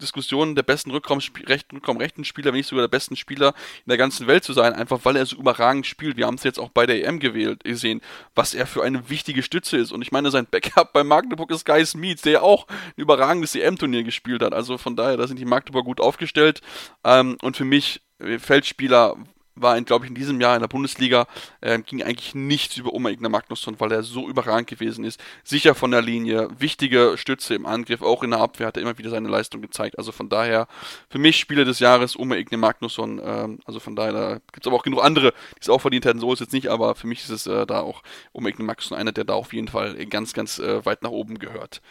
Diskussion der besten Rückraum, rechten, Rückraum rechten Spieler, wenn nicht sogar der besten Spieler in der ganzen Welt zu sein, einfach weil er so überragend spielt. Wir haben es jetzt auch bei der EM gewählt, gesehen, was er für eine wichtige Stütze ist. Und ich meine, sein Backup bei Magdeburg ist Guy Smith, der auch ein überragendes EM-Turnier gespielt hat. Also von daher, da sind die Magdeburg gut aufgestellt. Ähm, und für mich Feldspieler war, glaube ich, in diesem Jahr in der Bundesliga, äh, ging eigentlich nichts über Oma Ignar Magnusson, weil er so überragend gewesen ist. Sicher von der Linie, wichtige Stütze im Angriff, auch in der Abwehr hat er immer wieder seine Leistung gezeigt. Also von daher, für mich Spieler des Jahres Oma Ignar Magnusson. Ähm, also von daher, da gibt es aber auch genug andere, die es auch verdient hätten. So ist es jetzt nicht, aber für mich ist es äh, da auch Oma Ignar Magnusson einer, der da auf jeden Fall ganz, ganz äh, weit nach oben gehört.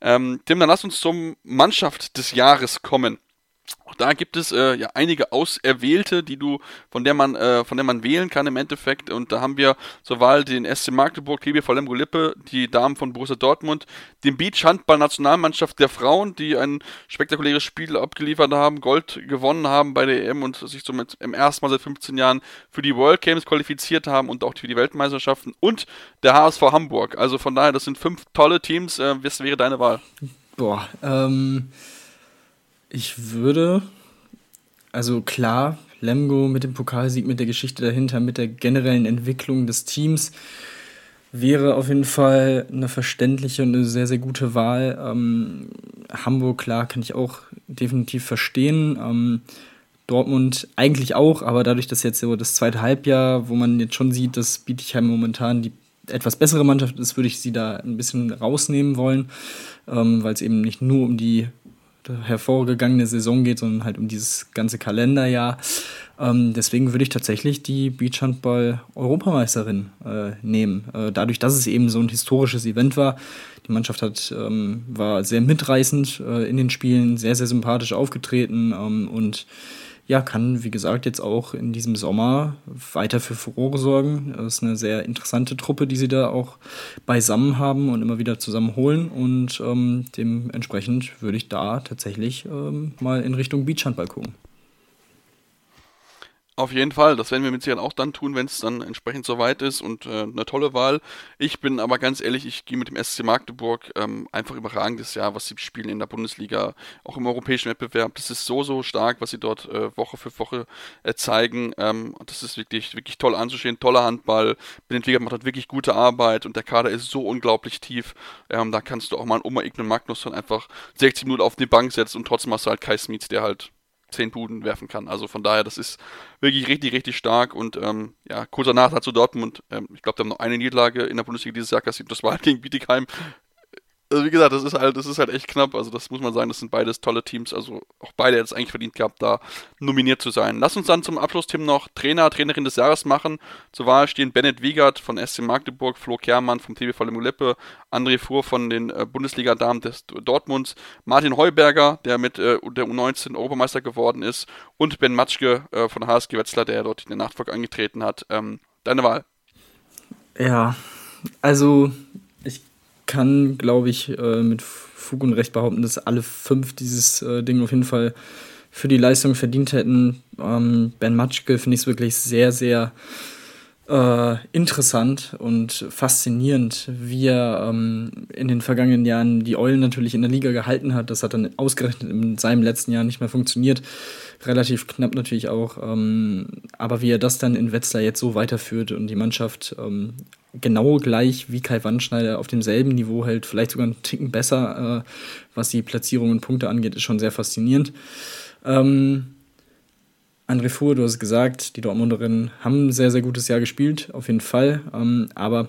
Ähm, Tim, dann lass uns zum Mannschaft des Jahres kommen. Auch da gibt es äh, ja einige Auserwählte, die du, von der man, äh, von der man wählen kann im Endeffekt. Und da haben wir zur Wahl den SC Magdeburg, TBV Lemgo Lippe, die Damen von Borussia Dortmund, den Beach-Handball-Nationalmannschaft der Frauen, die ein spektakuläres Spiel abgeliefert haben, Gold gewonnen haben bei der EM und sich somit im ersten Mal seit 15 Jahren für die World Games qualifiziert haben und auch für die Weltmeisterschaften und der HSV Hamburg. Also von daher, das sind fünf tolle Teams. Äh, was wäre deine Wahl? Boah, ähm ich würde, also klar, Lemgo mit dem Pokalsieg, mit der Geschichte dahinter, mit der generellen Entwicklung des Teams wäre auf jeden Fall eine verständliche und eine sehr, sehr gute Wahl. Ähm, Hamburg, klar, kann ich auch definitiv verstehen. Ähm, Dortmund eigentlich auch, aber dadurch, dass jetzt so das zweite Halbjahr, wo man jetzt schon sieht, dass Bietigheim momentan die etwas bessere Mannschaft ist, würde ich sie da ein bisschen rausnehmen wollen, ähm, weil es eben nicht nur um die hervorgegangene Saison geht, sondern halt um dieses ganze Kalenderjahr. Ähm, deswegen würde ich tatsächlich die Beachhandball-Europameisterin äh, nehmen. Äh, dadurch, dass es eben so ein historisches Event war. Die Mannschaft hat, ähm, war sehr mitreißend äh, in den Spielen, sehr, sehr sympathisch aufgetreten ähm, und ja, kann, wie gesagt, jetzt auch in diesem Sommer weiter für Furore sorgen. Das ist eine sehr interessante Truppe, die sie da auch beisammen haben und immer wieder zusammenholen. Und ähm, dementsprechend würde ich da tatsächlich ähm, mal in Richtung Beachhandball gucken. Auf jeden Fall, das werden wir mit Sicherheit auch dann tun, wenn es dann entsprechend soweit ist und äh, eine tolle Wahl. Ich bin aber ganz ehrlich, ich gehe mit dem SC Magdeburg ähm, einfach überragendes Jahr, was sie spielen in der Bundesliga, auch im europäischen Wettbewerb. Das ist so, so stark, was sie dort äh, Woche für Woche äh, zeigen. Ähm, das ist wirklich, wirklich toll anzusehen, toller Handball. Benedikt macht dort wirklich gute Arbeit und der Kader ist so unglaublich tief. Ähm, da kannst du auch mal einen Oma Ign und Magnus dann einfach 60 Minuten auf die Bank setzen und trotzdem hast du halt Kai Smith, der halt zehn Buden werfen kann. Also von daher, das ist wirklich richtig, richtig stark und ähm, ja, kurzer Nachtrag zu Dortmund. Ähm, ich glaube, die haben noch eine Niederlage in der Bundesliga dieses Jahr kassiert. Das war halt gegen Bietigheim also wie gesagt, das ist halt, das ist halt echt knapp. Also das muss man sagen, das sind beides tolle Teams. Also auch beide es eigentlich verdient gehabt, da nominiert zu sein. Lass uns dann zum Abschlussthema noch Trainer, Trainerin des Jahres machen. Zur Wahl stehen Bennett Wiegert von SC Magdeburg, Flo Kermann vom TBV Leppe, André Fuhr von den äh, Bundesliga-Damen des Dortmunds, Martin Heuberger, der mit äh, der U19 Europameister geworden ist und Ben Matschke äh, von HSG Wetzlar, der dort in der Nachfolge angetreten hat. Ähm, deine Wahl. Ja, also kann, glaube ich, äh, mit Fug und Recht behaupten, dass alle fünf dieses äh, Ding auf jeden Fall für die Leistung verdient hätten. Ähm, ben Matschke finde ich es wirklich sehr, sehr äh, interessant und faszinierend, wie er ähm, in den vergangenen Jahren die Eulen natürlich in der Liga gehalten hat. Das hat dann ausgerechnet in seinem letzten Jahr nicht mehr funktioniert. Relativ knapp natürlich auch. Ähm, aber wie er das dann in Wetzlar jetzt so weiterführt und die Mannschaft ähm, genau gleich wie Kai Wandschneider auf demselben Niveau hält, vielleicht sogar einen Ticken besser, äh, was die Platzierung und Punkte angeht, ist schon sehr faszinierend. Ähm, André Fuhr, du hast gesagt, die Dortmunderinnen haben ein sehr, sehr gutes Jahr gespielt, auf jeden Fall. Ähm, aber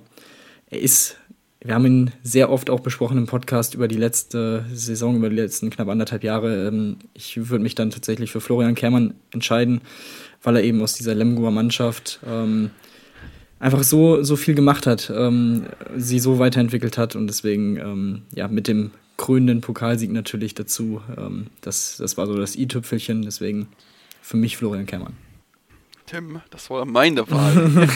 er ist, wir haben ihn sehr oft auch besprochen im Podcast über die letzte Saison, über die letzten knapp anderthalb Jahre. Ähm, ich würde mich dann tatsächlich für Florian Kermann entscheiden, weil er eben aus dieser Lemgoer Mannschaft ähm, einfach so, so viel gemacht hat, ähm, sie so weiterentwickelt hat und deswegen ähm, ja mit dem krönenden Pokalsieg natürlich dazu. Ähm, das, das war so das i-Tüpfelchen, deswegen für mich Florian Kermann. Tim, das war meine Wahl.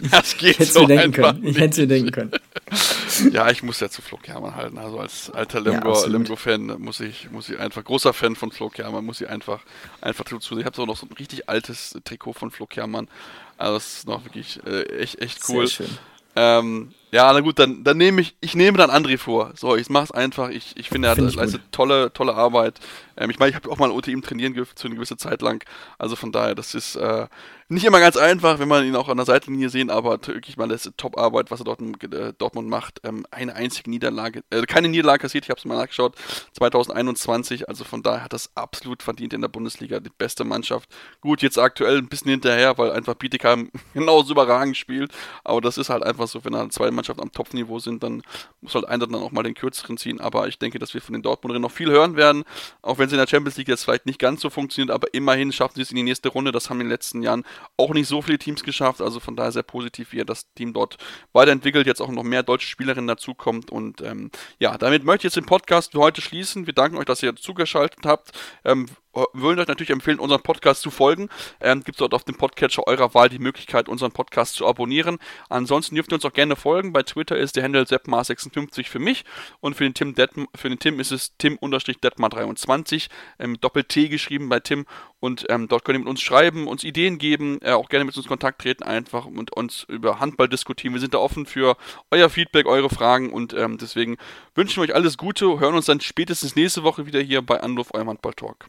das geht so denken können. Ich hätte es denken können. ja, ich muss ja zu Flo Kermann halten. Also als alter Lemgo-Fan ja, muss ich, muss ich einfach, großer Fan von Flo Kermann, muss ich einfach, einfach dazu. Ich habe auch noch so ein richtig altes Trikot von Flo Kermann. Also das ist noch wirklich äh, echt, echt cool. Sehr schön. Ähm, ja, na gut, dann, dann nehme ich, ich nehme dann André vor. So, ich mach's einfach. Ich, ich finde, er find leistet tolle, tolle Arbeit. Ähm, ich meine, ich habe auch mal unter ihm trainieren dürfen, zu einer gewissen Zeit lang. Also von daher, das ist äh, nicht immer ganz einfach, wenn man ihn auch an der Seitenlinie sehen, aber wirklich mal das Top-Arbeit, was er dort in äh, Dortmund macht. Ähm, eine einzige Niederlage, äh, keine Niederlage kassiert, ich habe es mal nachgeschaut, 2021. Also von daher hat das absolut verdient in der Bundesliga, die beste Mannschaft. Gut, jetzt aktuell ein bisschen hinterher, weil einfach Bietigheim genauso überragend spielt. Aber das ist halt einfach so, wenn er zwei Mannschaften am Topfniveau sind, dann muss halt einer dann auch mal den kürzeren ziehen. Aber ich denke, dass wir von den Dortmunderinnen noch viel hören werden, auch wenn es in der Champions League jetzt vielleicht nicht ganz so funktioniert, aber immerhin schaffen sie es in die nächste Runde. Das haben in den letzten Jahren auch nicht so viele Teams geschafft. Also von daher sehr positiv, wie er das Team dort weiterentwickelt, jetzt auch noch mehr deutsche Spielerinnen dazukommt. Und ähm, ja, damit möchte ich jetzt den Podcast für heute schließen. Wir danken euch, dass ihr zugeschaltet habt. Ähm, würden euch natürlich empfehlen, unseren Podcast zu folgen. Ähm, Gibt es dort auf dem Podcatcher eurer Wahl die Möglichkeit, unseren Podcast zu abonnieren. Ansonsten dürft ihr uns auch gerne folgen. Bei Twitter ist der Handle seppmar56 für mich und für den Tim, Detm für den Tim ist es tim-detmar23, ähm, Doppel-T geschrieben bei Tim und ähm, dort könnt ihr mit uns schreiben, uns Ideen geben, äh, auch gerne mit uns Kontakt treten einfach und uns über Handball diskutieren. Wir sind da offen für euer Feedback, eure Fragen und ähm, deswegen wünschen wir euch alles Gute, hören uns dann spätestens nächste Woche wieder hier bei Anruf, eurem Handball-Talk.